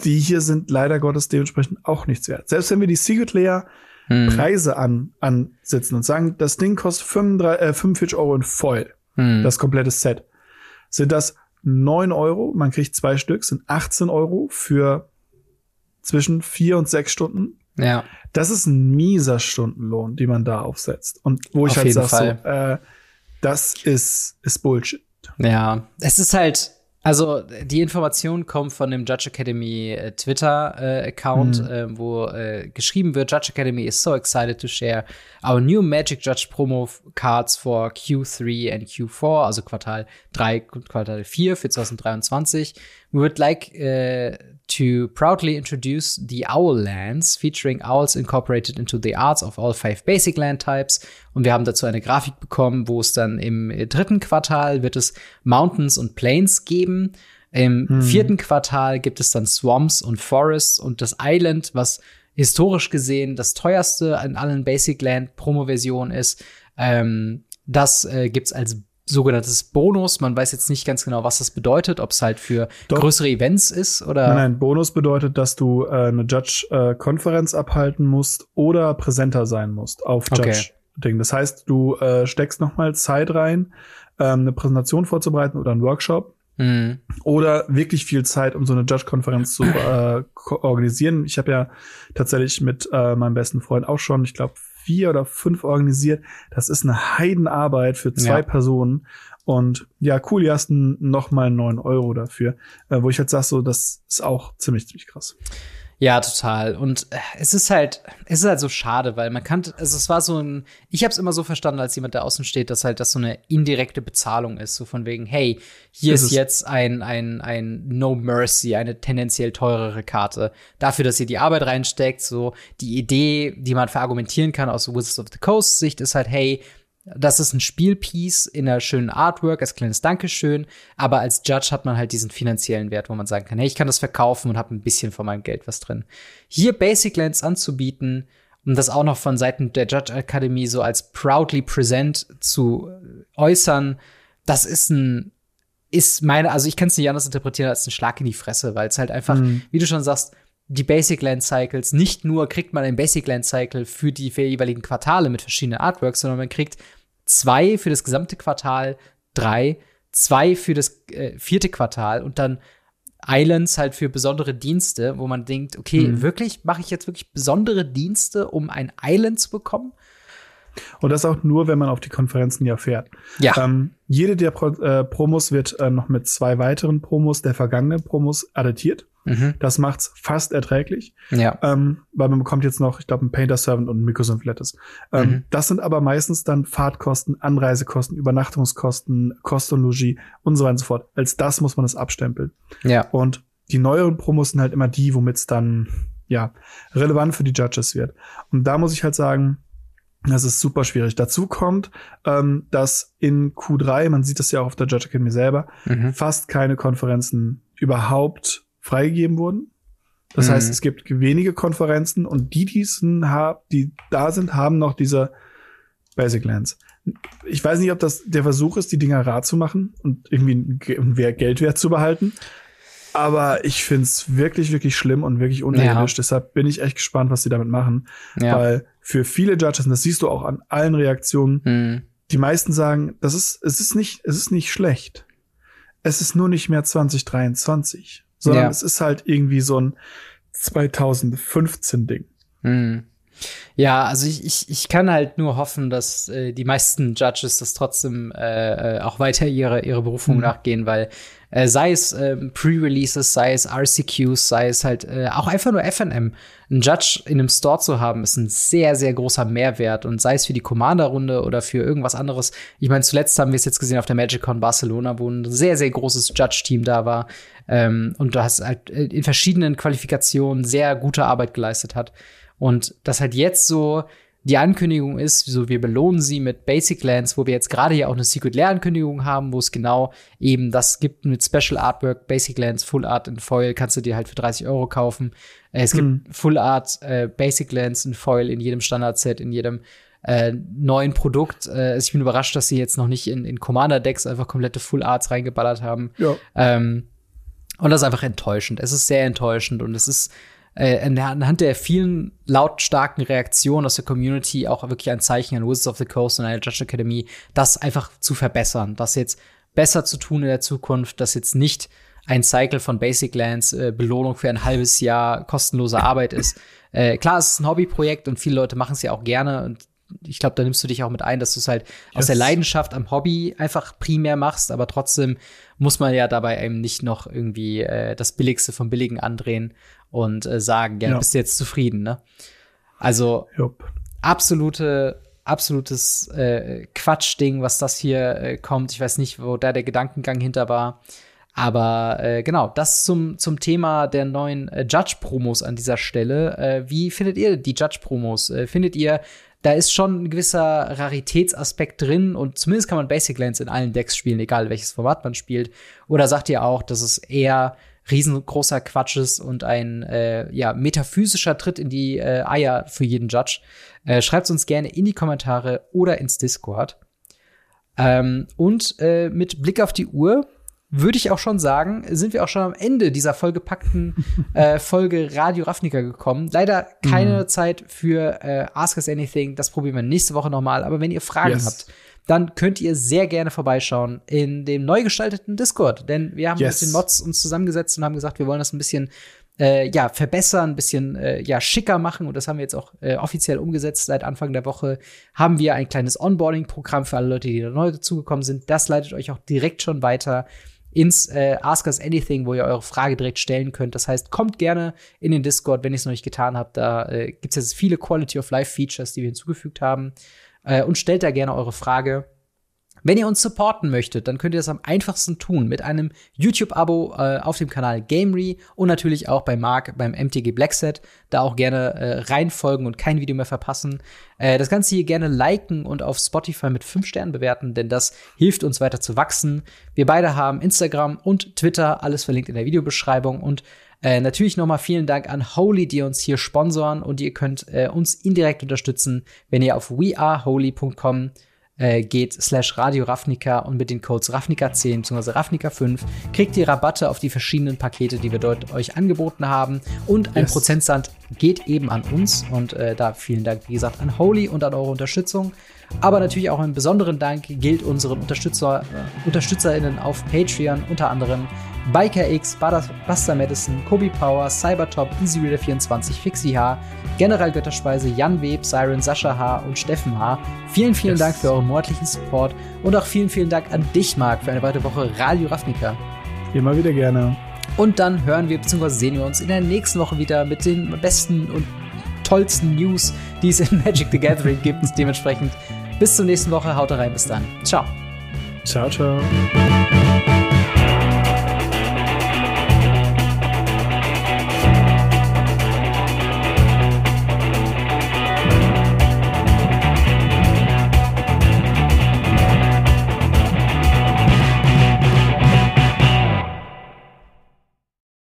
die hier sind leider Gottes dementsprechend auch nichts wert. Selbst wenn wir die Secret Layer hm. Preise an, ansetzen und sagen, das Ding kostet 35, äh, 45 Euro in voll, hm. das komplette Set, sind das 9 Euro, man kriegt zwei Stück, sind 18 Euro für zwischen vier und sechs Stunden Ja. Das ist ein mieser Stundenlohn, den man da aufsetzt. Und wo ich Auf halt sage, so, äh, das ist, ist Bullshit. Ja, es ist halt, also die Information kommt von dem Judge Academy äh, Twitter-Account, äh, mhm. äh, wo äh, geschrieben wird, Judge Academy is so excited to share our new Magic Judge Promo Cards for Q3 and Q4, also Quartal 3 und Quartal 4 für 2023. We would like uh, to proudly introduce the Owl Lands, featuring owls incorporated into the arts of all five basic land types. Und wir haben dazu eine Grafik bekommen, wo es dann im dritten Quartal wird es Mountains und Plains geben. Im hm. vierten Quartal gibt es dann Swamps und Forests und das Island, was historisch gesehen das teuerste in allen Basic Land Promo-Versionen ist. Ähm, das äh, gibt's als sogenanntes Bonus. Man weiß jetzt nicht ganz genau, was das bedeutet, ob es halt für Doch. größere Events ist oder. Nein, nein, Bonus bedeutet, dass du äh, eine Judge-Konferenz äh, abhalten musst oder präsenter sein musst auf Judge-Ding. Okay. Das heißt, du äh, steckst noch mal Zeit rein, ähm, eine Präsentation vorzubereiten oder einen Workshop. Mhm. Oder wirklich viel Zeit, um so eine Judge-Konferenz zu äh, organisieren. Ich habe ja tatsächlich mit äh, meinem besten Freund auch schon, ich glaube, vier oder fünf organisiert. Das ist eine Heidenarbeit für zwei ja. Personen. Und ja, cool, die hast noch mal neun Euro dafür. Äh, wo ich halt sag, so, das ist auch ziemlich, ziemlich krass. Ja, total. Und äh, es ist halt, es ist halt so schade, weil man kann, also es war so ein, ich habe es immer so verstanden, als jemand, der außen steht, dass halt das so eine indirekte Bezahlung ist, so von wegen, hey, hier ist, ist jetzt ein, ein, ein No Mercy, eine tendenziell teurere Karte. Dafür, dass ihr die Arbeit reinsteckt, so die Idee, die man verargumentieren kann aus Wizards of the Coast Sicht, ist halt, hey, das ist ein Spielpiece in einer schönen Artwork als kleines Dankeschön, aber als Judge hat man halt diesen finanziellen Wert, wo man sagen kann, hey, ich kann das verkaufen und habe ein bisschen von meinem Geld was drin. Hier Basic Lands anzubieten und das auch noch von Seiten der Judge Academy so als proudly present zu äußern, das ist ein ist meine, also ich kann es nicht anders interpretieren als ein Schlag in die Fresse, weil es halt einfach, mhm. wie du schon sagst, die Basic Land Cycles, nicht nur kriegt man ein Basic Land Cycle für die für jeweiligen Quartale mit verschiedenen Artworks, sondern man kriegt zwei für das gesamte Quartal, drei, zwei für das äh, vierte Quartal und dann Islands halt für besondere Dienste, wo man denkt, okay, mhm. wirklich, mache ich jetzt wirklich besondere Dienste, um ein Island zu bekommen? Und das auch nur, wenn man auf die Konferenzen ja fährt. Ja. Ähm, jede der Pro äh, Promos wird äh, noch mit zwei weiteren Promos der vergangenen Promos addiert. Mhm. Das macht's fast erträglich. Ja. Ähm, weil man bekommt jetzt noch, ich glaube, ein Painter Servant und ein Microsoft Lettuce. Ähm, mhm. Das sind aber meistens dann Fahrtkosten, Anreisekosten, Übernachtungskosten, Kost und Logis und so weiter und so fort. Als das muss man es abstempeln. Ja. Und die neueren Promos sind halt immer die, womit es dann ja relevant für die Judges wird. Und da muss ich halt sagen, das ist super schwierig. Dazu kommt, ähm, dass in Q3, man sieht das ja auch auf der Judge Academy selber, mhm. fast keine Konferenzen überhaupt freigegeben wurden. Das mhm. heißt, es gibt wenige Konferenzen und die, diesen, die da sind, haben noch diese Basic Lands. Ich weiß nicht, ob das der Versuch ist, die Dinger rar zu machen und irgendwie Geld wert zu behalten. Aber ich find's wirklich, wirklich schlimm und wirklich unrealistisch. Ja. Deshalb bin ich echt gespannt, was sie damit machen. Ja. Weil für viele Judges, und das siehst du auch an allen Reaktionen, mhm. die meisten sagen, das ist, es ist nicht, es ist nicht schlecht. Es ist nur nicht mehr 2023, sondern ja. es ist halt irgendwie so ein 2015 Ding. Mhm. Ja, also ich, ich, ich kann halt nur hoffen, dass äh, die meisten Judges das trotzdem äh, äh auch weiter ihre, ihre Berufung mhm. nachgehen, weil äh, sei es äh, Pre-Releases, sei es RCQs, sei es halt äh, auch einfach nur FNM. Ein Judge in einem Store zu haben, ist ein sehr, sehr großer Mehrwert. Und sei es für die Commander-Runde oder für irgendwas anderes. Ich meine, zuletzt haben wir es jetzt gesehen auf der MagicCon Barcelona, wo ein sehr, sehr großes Judge-Team da war. Ähm, und hast halt äh, in verschiedenen Qualifikationen sehr gute Arbeit geleistet hat. Und das halt jetzt so die Ankündigung ist, so wir belohnen sie mit Basic Lands, wo wir jetzt gerade ja auch eine Secret Lair Ankündigung haben, wo es genau eben das gibt mit Special Artwork, Basic Lands, Full Art in Foil, kannst du dir halt für 30 Euro kaufen. Äh, es mhm. gibt Full Art, äh, Basic Lands in Foil in jedem Standard-Set, in jedem äh, neuen Produkt. Äh, ich bin überrascht, dass sie jetzt noch nicht in, in Commander-Decks einfach komplette Full Arts reingeballert haben. Ja. Ähm, und das ist einfach enttäuschend. Es ist sehr enttäuschend und es ist äh, anhand der vielen lautstarken Reaktionen aus der Community auch wirklich ein Zeichen an Wizards of the Coast und an der Judge Academy, das einfach zu verbessern, das jetzt besser zu tun in der Zukunft, das jetzt nicht ein Cycle von Basic Lands äh, Belohnung für ein halbes Jahr kostenlose Arbeit ist. Äh, klar, es ist ein Hobbyprojekt und viele Leute machen es ja auch gerne und ich glaube, da nimmst du dich auch mit ein, dass du es halt yes. aus der Leidenschaft am Hobby einfach primär machst, aber trotzdem muss man ja dabei eben nicht noch irgendwie äh, das Billigste vom Billigen andrehen und äh, sagen, ja, ja. bist du jetzt zufrieden, ne? Also Jupp. absolute absolutes äh, Quatschding, was das hier äh, kommt. Ich weiß nicht, wo da der Gedankengang hinter war. Aber äh, genau, das zum, zum Thema der neuen äh, Judge-Promos an dieser Stelle. Äh, wie findet ihr die Judge-Promos? Äh, findet ihr, da ist schon ein gewisser Raritätsaspekt drin und zumindest kann man Basic Lands in allen Decks spielen, egal welches Format man spielt. Oder sagt ihr auch, dass es eher riesengroßer Quatsch ist und ein äh, ja, metaphysischer Tritt in die äh, Eier für jeden Judge? Äh, Schreibt uns gerne in die Kommentare oder ins Discord. Ähm, und äh, mit Blick auf die Uhr würde ich auch schon sagen, sind wir auch schon am Ende dieser vollgepackten äh, Folge Radio Ravnica gekommen. Leider keine mhm. Zeit für äh, Ask Us Anything. Das probieren wir nächste Woche nochmal. Aber wenn ihr Fragen yes. habt, dann könnt ihr sehr gerne vorbeischauen in dem neu gestalteten Discord. Denn wir haben yes. mit den Mods uns zusammengesetzt und haben gesagt, wir wollen das ein bisschen äh, ja, verbessern, ein bisschen äh, ja, schicker machen. Und das haben wir jetzt auch äh, offiziell umgesetzt. Seit Anfang der Woche haben wir ein kleines Onboarding-Programm für alle Leute, die da neu dazugekommen sind. Das leitet euch auch direkt schon weiter ins äh, Ask Us Anything, wo ihr eure Frage direkt stellen könnt. Das heißt, kommt gerne in den Discord, wenn ihr es noch nicht getan habt. Da äh, gibt es jetzt viele Quality of Life Features, die wir hinzugefügt haben. Äh, und stellt da gerne eure Frage. Wenn ihr uns supporten möchtet, dann könnt ihr das am einfachsten tun mit einem YouTube-Abo äh, auf dem Kanal Gamery und natürlich auch bei Mark beim MTG Blackset. Da auch gerne äh, reinfolgen und kein Video mehr verpassen. Äh, das Ganze hier gerne liken und auf Spotify mit 5 Sternen bewerten, denn das hilft uns weiter zu wachsen. Wir beide haben Instagram und Twitter, alles verlinkt in der Videobeschreibung und äh, natürlich nochmal vielen Dank an Holy, die uns hier sponsoren und ihr könnt äh, uns indirekt unterstützen, wenn ihr auf weareholy.com äh, geht slash Radio Ravnica und mit den Codes Ravnica10 bzw. Ravnica5 kriegt ihr Rabatte auf die verschiedenen Pakete, die wir dort euch angeboten haben. Und ein yes. Prozentsand geht eben an uns. Und äh, da vielen Dank, wie gesagt, an Holy und an eure Unterstützung. Aber natürlich auch einen besonderen Dank gilt unseren Unterstützer, äh, UnterstützerInnen auf Patreon, unter anderem Biker X, Buster Madison, Kobe Power, Cybertop, EasyReader24, Fixie H, General Götterspeise, Jan Web, Siren, Sascha H. und Steffen H. Vielen, vielen yes. Dank für euren monatlichen Support und auch vielen, vielen Dank an dich, Marc, für eine weitere Woche Radio Ravnica. Immer wieder gerne. Und dann hören wir bzw. sehen wir uns in der nächsten Woche wieder mit den besten und tollsten News, die es in Magic the Gathering gibt. Dementsprechend bis zur nächsten Woche. Haut rein. Bis dann. Ciao. Ciao, ciao.